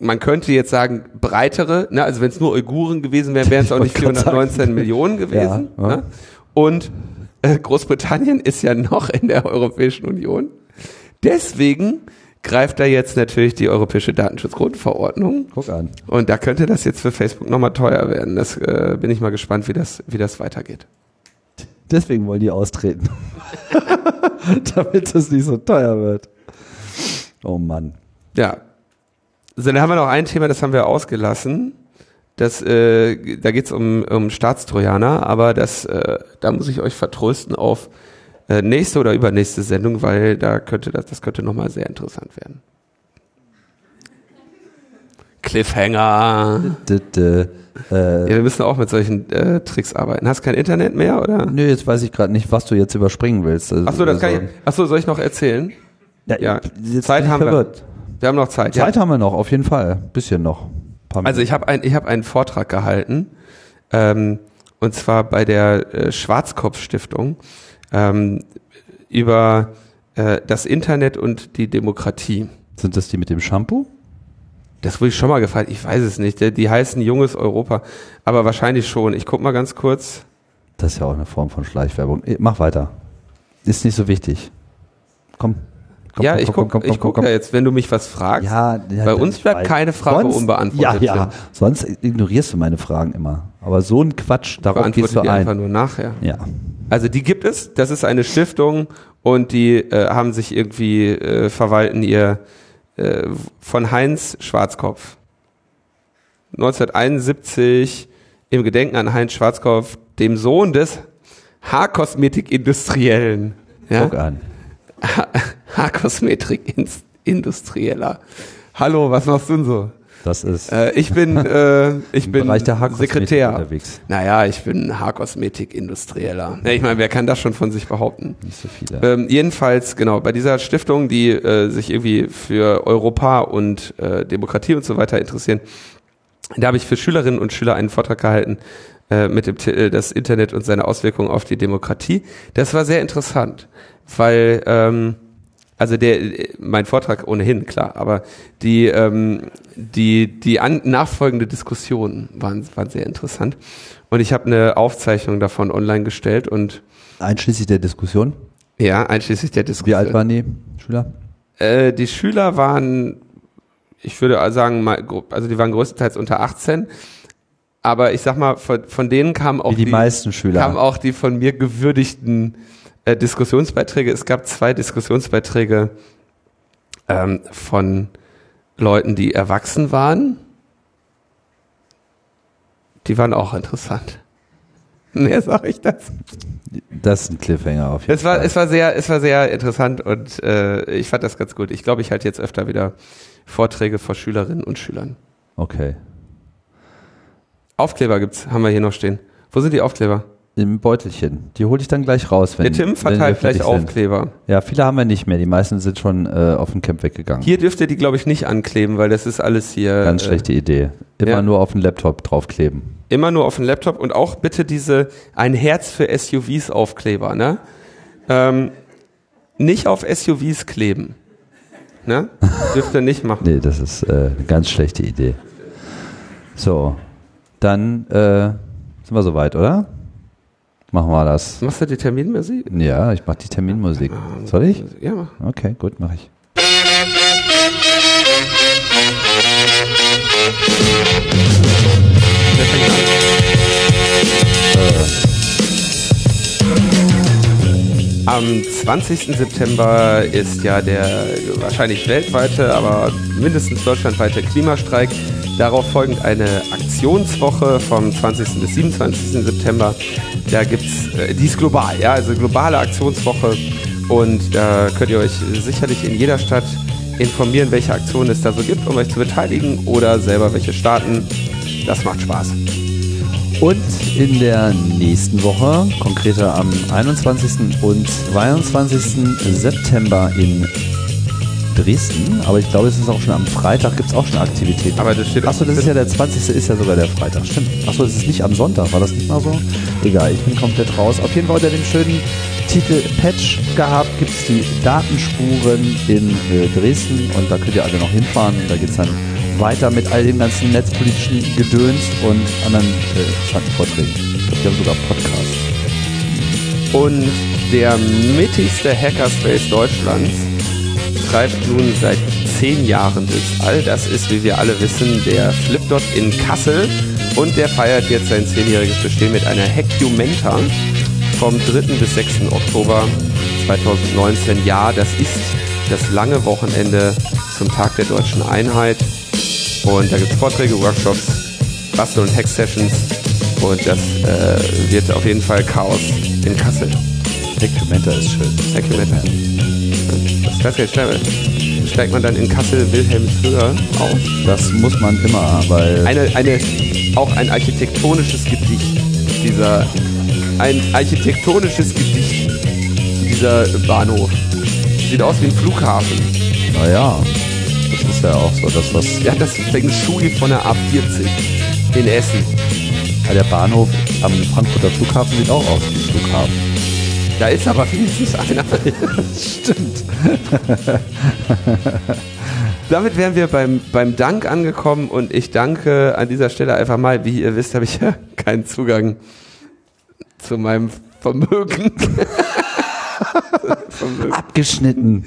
man könnte jetzt sagen, breitere, ne? also wenn es nur Uiguren gewesen wären, wären es auch nicht 419 sagen. Millionen gewesen. Ja, ja. Ne? Und äh, Großbritannien ist ja noch in der Europäischen Union. Deswegen greift da jetzt natürlich die Europäische Datenschutzgrundverordnung. Guck an. Und da könnte das jetzt für Facebook nochmal teuer werden. Das äh, bin ich mal gespannt, wie das, wie das weitergeht. Deswegen wollen die austreten. Damit es nicht so teuer wird. Oh Mann. Ja. So, dann haben wir noch ein Thema, das haben wir ausgelassen. Das, äh, da geht's um, um Staatstrojaner, aber das, äh, da muss ich euch vertrösten auf äh, nächste oder übernächste Sendung, weil da könnte das, das könnte nochmal sehr interessant werden. Cliffhanger. D -d ja, wir müssen auch mit solchen äh, Tricks arbeiten. Hast kein Internet mehr, oder? Nö, jetzt weiß ich gerade nicht, was du jetzt überspringen willst. Also, Achso, das kann ich. Achso, soll ich noch erzählen? Ja, Ja, Zeit haben wir. verwirrt. Wir haben noch Zeit. Zeit haben wir noch, auf jeden Fall. Bisschen noch. Also ich habe ein, ich hab einen Vortrag gehalten, ähm, und zwar bei der äh, Schwarzkopf Stiftung ähm, über äh, das Internet und die Demokratie. Sind das die mit dem Shampoo? Das wurde ich schon mal gefragt, ich weiß es nicht. Die, die heißen Junges Europa, aber wahrscheinlich schon. Ich guck mal ganz kurz. Das ist ja auch eine Form von Schleichwerbung. Mach weiter. Ist nicht so wichtig. Komm. Komm ja, komm, ich komm, guck, komm, komm, ich guck ja jetzt, wenn du mich was fragst. Ja, ja, Bei uns bleibt keine Frage sonst, unbeantwortet. Ja, ja. Sonst ignorierst du meine Fragen immer. Aber so ein Quatsch, darauf gehst du die einfach ein. nur nachher. Ja. Also die gibt es, das ist eine Stiftung und die äh, haben sich irgendwie äh, verwalten ihr äh, von Heinz Schwarzkopf. 1971 im Gedenken an Heinz Schwarzkopf, dem Sohn des Haarkosmetik-Industriellen. Ja? Guck an. Haarkosmetik-Industrieller. Hallo, was machst du denn so? Das ist Äh, ich bin, äh, ich bin Bereich der Haarkosmetik Sekretär. unterwegs. Naja, ich bin Haarkosmetik-Industrieller. Ja, ich meine, wer kann das schon von sich behaupten? Nicht so viele. Ähm, jedenfalls, genau, bei dieser Stiftung, die äh, sich irgendwie für Europa und äh, Demokratie und so weiter interessieren, da habe ich für Schülerinnen und Schüler einen Vortrag gehalten äh, mit dem Titel Das Internet und seine Auswirkungen auf die Demokratie. Das war sehr interessant, weil ähm, also der mein Vortrag ohnehin klar, aber die ähm, die die an, nachfolgende Diskussionen waren waren sehr interessant und ich habe eine Aufzeichnung davon online gestellt und Einschließlich der Diskussion. ja einschließlich der Wie Diskussion. alt waren die Schüler? Äh, die Schüler waren, ich würde sagen, mal, also die waren größtenteils unter 18. Aber ich sag mal, von, von denen kamen auch Wie die meisten Schüler. kamen auch die von mir gewürdigten äh, Diskussionsbeiträge. Es gab zwei Diskussionsbeiträge ähm, von Leuten, die erwachsen waren. Die waren auch interessant. Mehr sag ich das. Das ist ein Cliffhanger auf jeden Es war, Fall. es war sehr, es war sehr interessant und äh, ich fand das ganz gut. Ich glaube, ich halte jetzt öfter wieder Vorträge vor Schülerinnen und Schülern. Okay. Aufkleber gibt's, haben wir hier noch stehen. Wo sind die Aufkleber? Im Beutelchen. Die hole ich dann gleich raus, wenn Der Tim verteilt gleich sind. Aufkleber. Ja, viele haben wir nicht mehr. Die meisten sind schon äh, auf dem Camp weggegangen. Hier dürft ihr die, glaube ich, nicht ankleben, weil das ist alles hier. Ganz äh, schlechte Idee. Immer ja. nur auf den Laptop draufkleben. Immer nur auf den Laptop und auch bitte diese ein Herz für SUVs Aufkleber, ne? Ähm, nicht auf SUVs kleben. Ne? Dürft ihr nicht machen. Nee, das ist äh, eine ganz schlechte Idee. So, dann äh, sind wir soweit, oder? Machen wir das. Machst du die Terminmusik? Ja, ich mache die Terminmusik. Soll ich? Ja, mach. Okay, gut, mache ich. Am 20. September ist ja der wahrscheinlich weltweite, aber mindestens deutschlandweite Klimastreik. Darauf folgend eine Aktionswoche vom 20. bis 27. September. Da gibt's, äh, die ist global, ja, also globale Aktionswoche. Und da könnt ihr euch sicherlich in jeder Stadt informieren, welche Aktionen es da so gibt, um euch zu beteiligen oder selber welche starten. Das macht Spaß. Und in der nächsten Woche, konkreter am 21. und 22. September in Dresden, aber ich glaube, es ist auch schon am Freitag, gibt es auch schon Aktivitäten. Aber das steht Achso, das ist ja der 20. ist ja sogar der Freitag, stimmt. Achso, das ist nicht am Sonntag, war das nicht mal so? Egal, ich bin komplett raus. Auf jeden Fall unter dem schönen Titel Patch gehabt gibt es die Datenspuren in äh, Dresden und da könnt ihr alle noch hinfahren und da geht es dann weiter mit all dem ganzen netzpolitischen Gedöns und anderen äh, interessanten Vorträgen. Ich glaube, die haben sogar Podcasts. Und der mittigste Hackerspace Deutschlands betreibt nun seit zehn Jahren All. Das ist, wie wir alle wissen, der Flipdot in Kassel und der feiert jetzt sein zehnjähriges Bestehen mit einer Hecumenta vom 3. bis 6. Oktober 2019. Ja, das ist das lange Wochenende zum Tag der deutschen Einheit. Und da gibt es Vorträge, Workshops, Bastel- und Hack-Sessions. Und das äh, wird auf jeden Fall Chaos in Kassel. Hecumenta ist schön. Hecumenta. Jetzt, steigt man dann in Kassel Wilhelmshöhe aus? Das muss man immer, weil. Eine, eine, auch ein architektonisches Gedicht dieser, ein architektonisches Gedicht dieser Bahnhof. Sieht aus wie ein Flughafen. Naja, das ist ja auch so das, was. Ja, das Feng Shui von der A40 in Essen. Ja, der Bahnhof am Frankfurter Flughafen sieht auch aus wie ein Flughafen. Da ist aber wenigstens einer. Stimmt. Damit wären wir beim, beim Dank angekommen und ich danke an dieser Stelle einfach mal, wie ihr wisst, habe ich ja keinen Zugang zu meinem Vermögen. Vermögen. Abgeschnitten.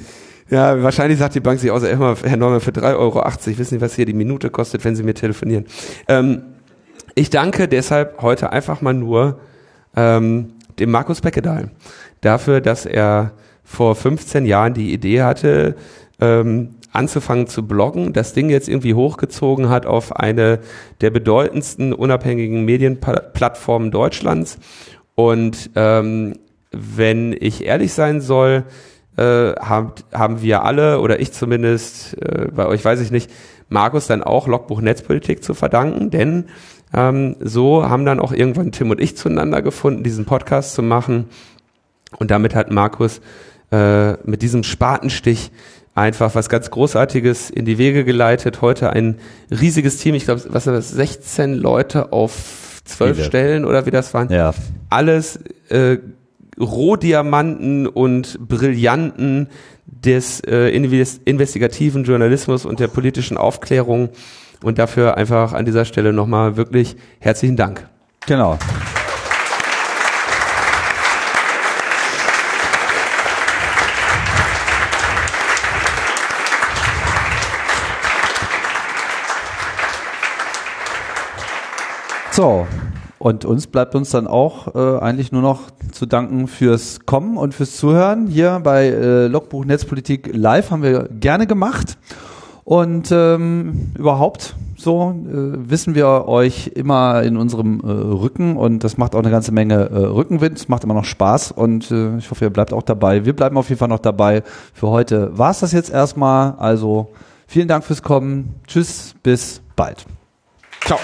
Ja, wahrscheinlich sagt die Bank sich außer immer, Herr Neumann, für 3,80 Euro, wissen Sie, was hier die Minute kostet, wenn Sie mir telefonieren. Ähm, ich danke deshalb heute einfach mal nur ähm, dem Markus Beckedahl dafür, dass er vor 15 Jahren die Idee hatte, ähm, anzufangen zu bloggen, das Ding jetzt irgendwie hochgezogen hat auf eine der bedeutendsten unabhängigen Medienplattformen Deutschlands. Und ähm, wenn ich ehrlich sein soll, äh, haben, haben wir alle, oder ich zumindest, äh, bei euch weiß ich nicht, Markus dann auch Logbuch Netzpolitik zu verdanken, denn ähm, so haben dann auch irgendwann Tim und ich zueinander gefunden, diesen Podcast zu machen. Und damit hat Markus äh, mit diesem Spatenstich einfach was ganz Großartiges in die Wege geleitet. Heute ein riesiges Team, ich glaube, was das, 16 Leute auf zwölf Viele. Stellen oder wie das waren. Ja. Alles äh, Rohdiamanten und Brillanten des äh, investigativen Journalismus und der politischen Aufklärung. Und dafür einfach an dieser Stelle nochmal wirklich herzlichen Dank. Genau. So, und uns bleibt uns dann auch äh, eigentlich nur noch zu danken fürs Kommen und fürs Zuhören. Hier bei äh, Logbuch Netzpolitik Live haben wir gerne gemacht. Und ähm, überhaupt so äh, wissen wir euch immer in unserem äh, Rücken und das macht auch eine ganze Menge äh, Rückenwind. Es macht immer noch Spaß und äh, ich hoffe, ihr bleibt auch dabei. Wir bleiben auf jeden Fall noch dabei. Für heute war es das jetzt erstmal. Also vielen Dank fürs Kommen. Tschüss, bis bald. Ciao.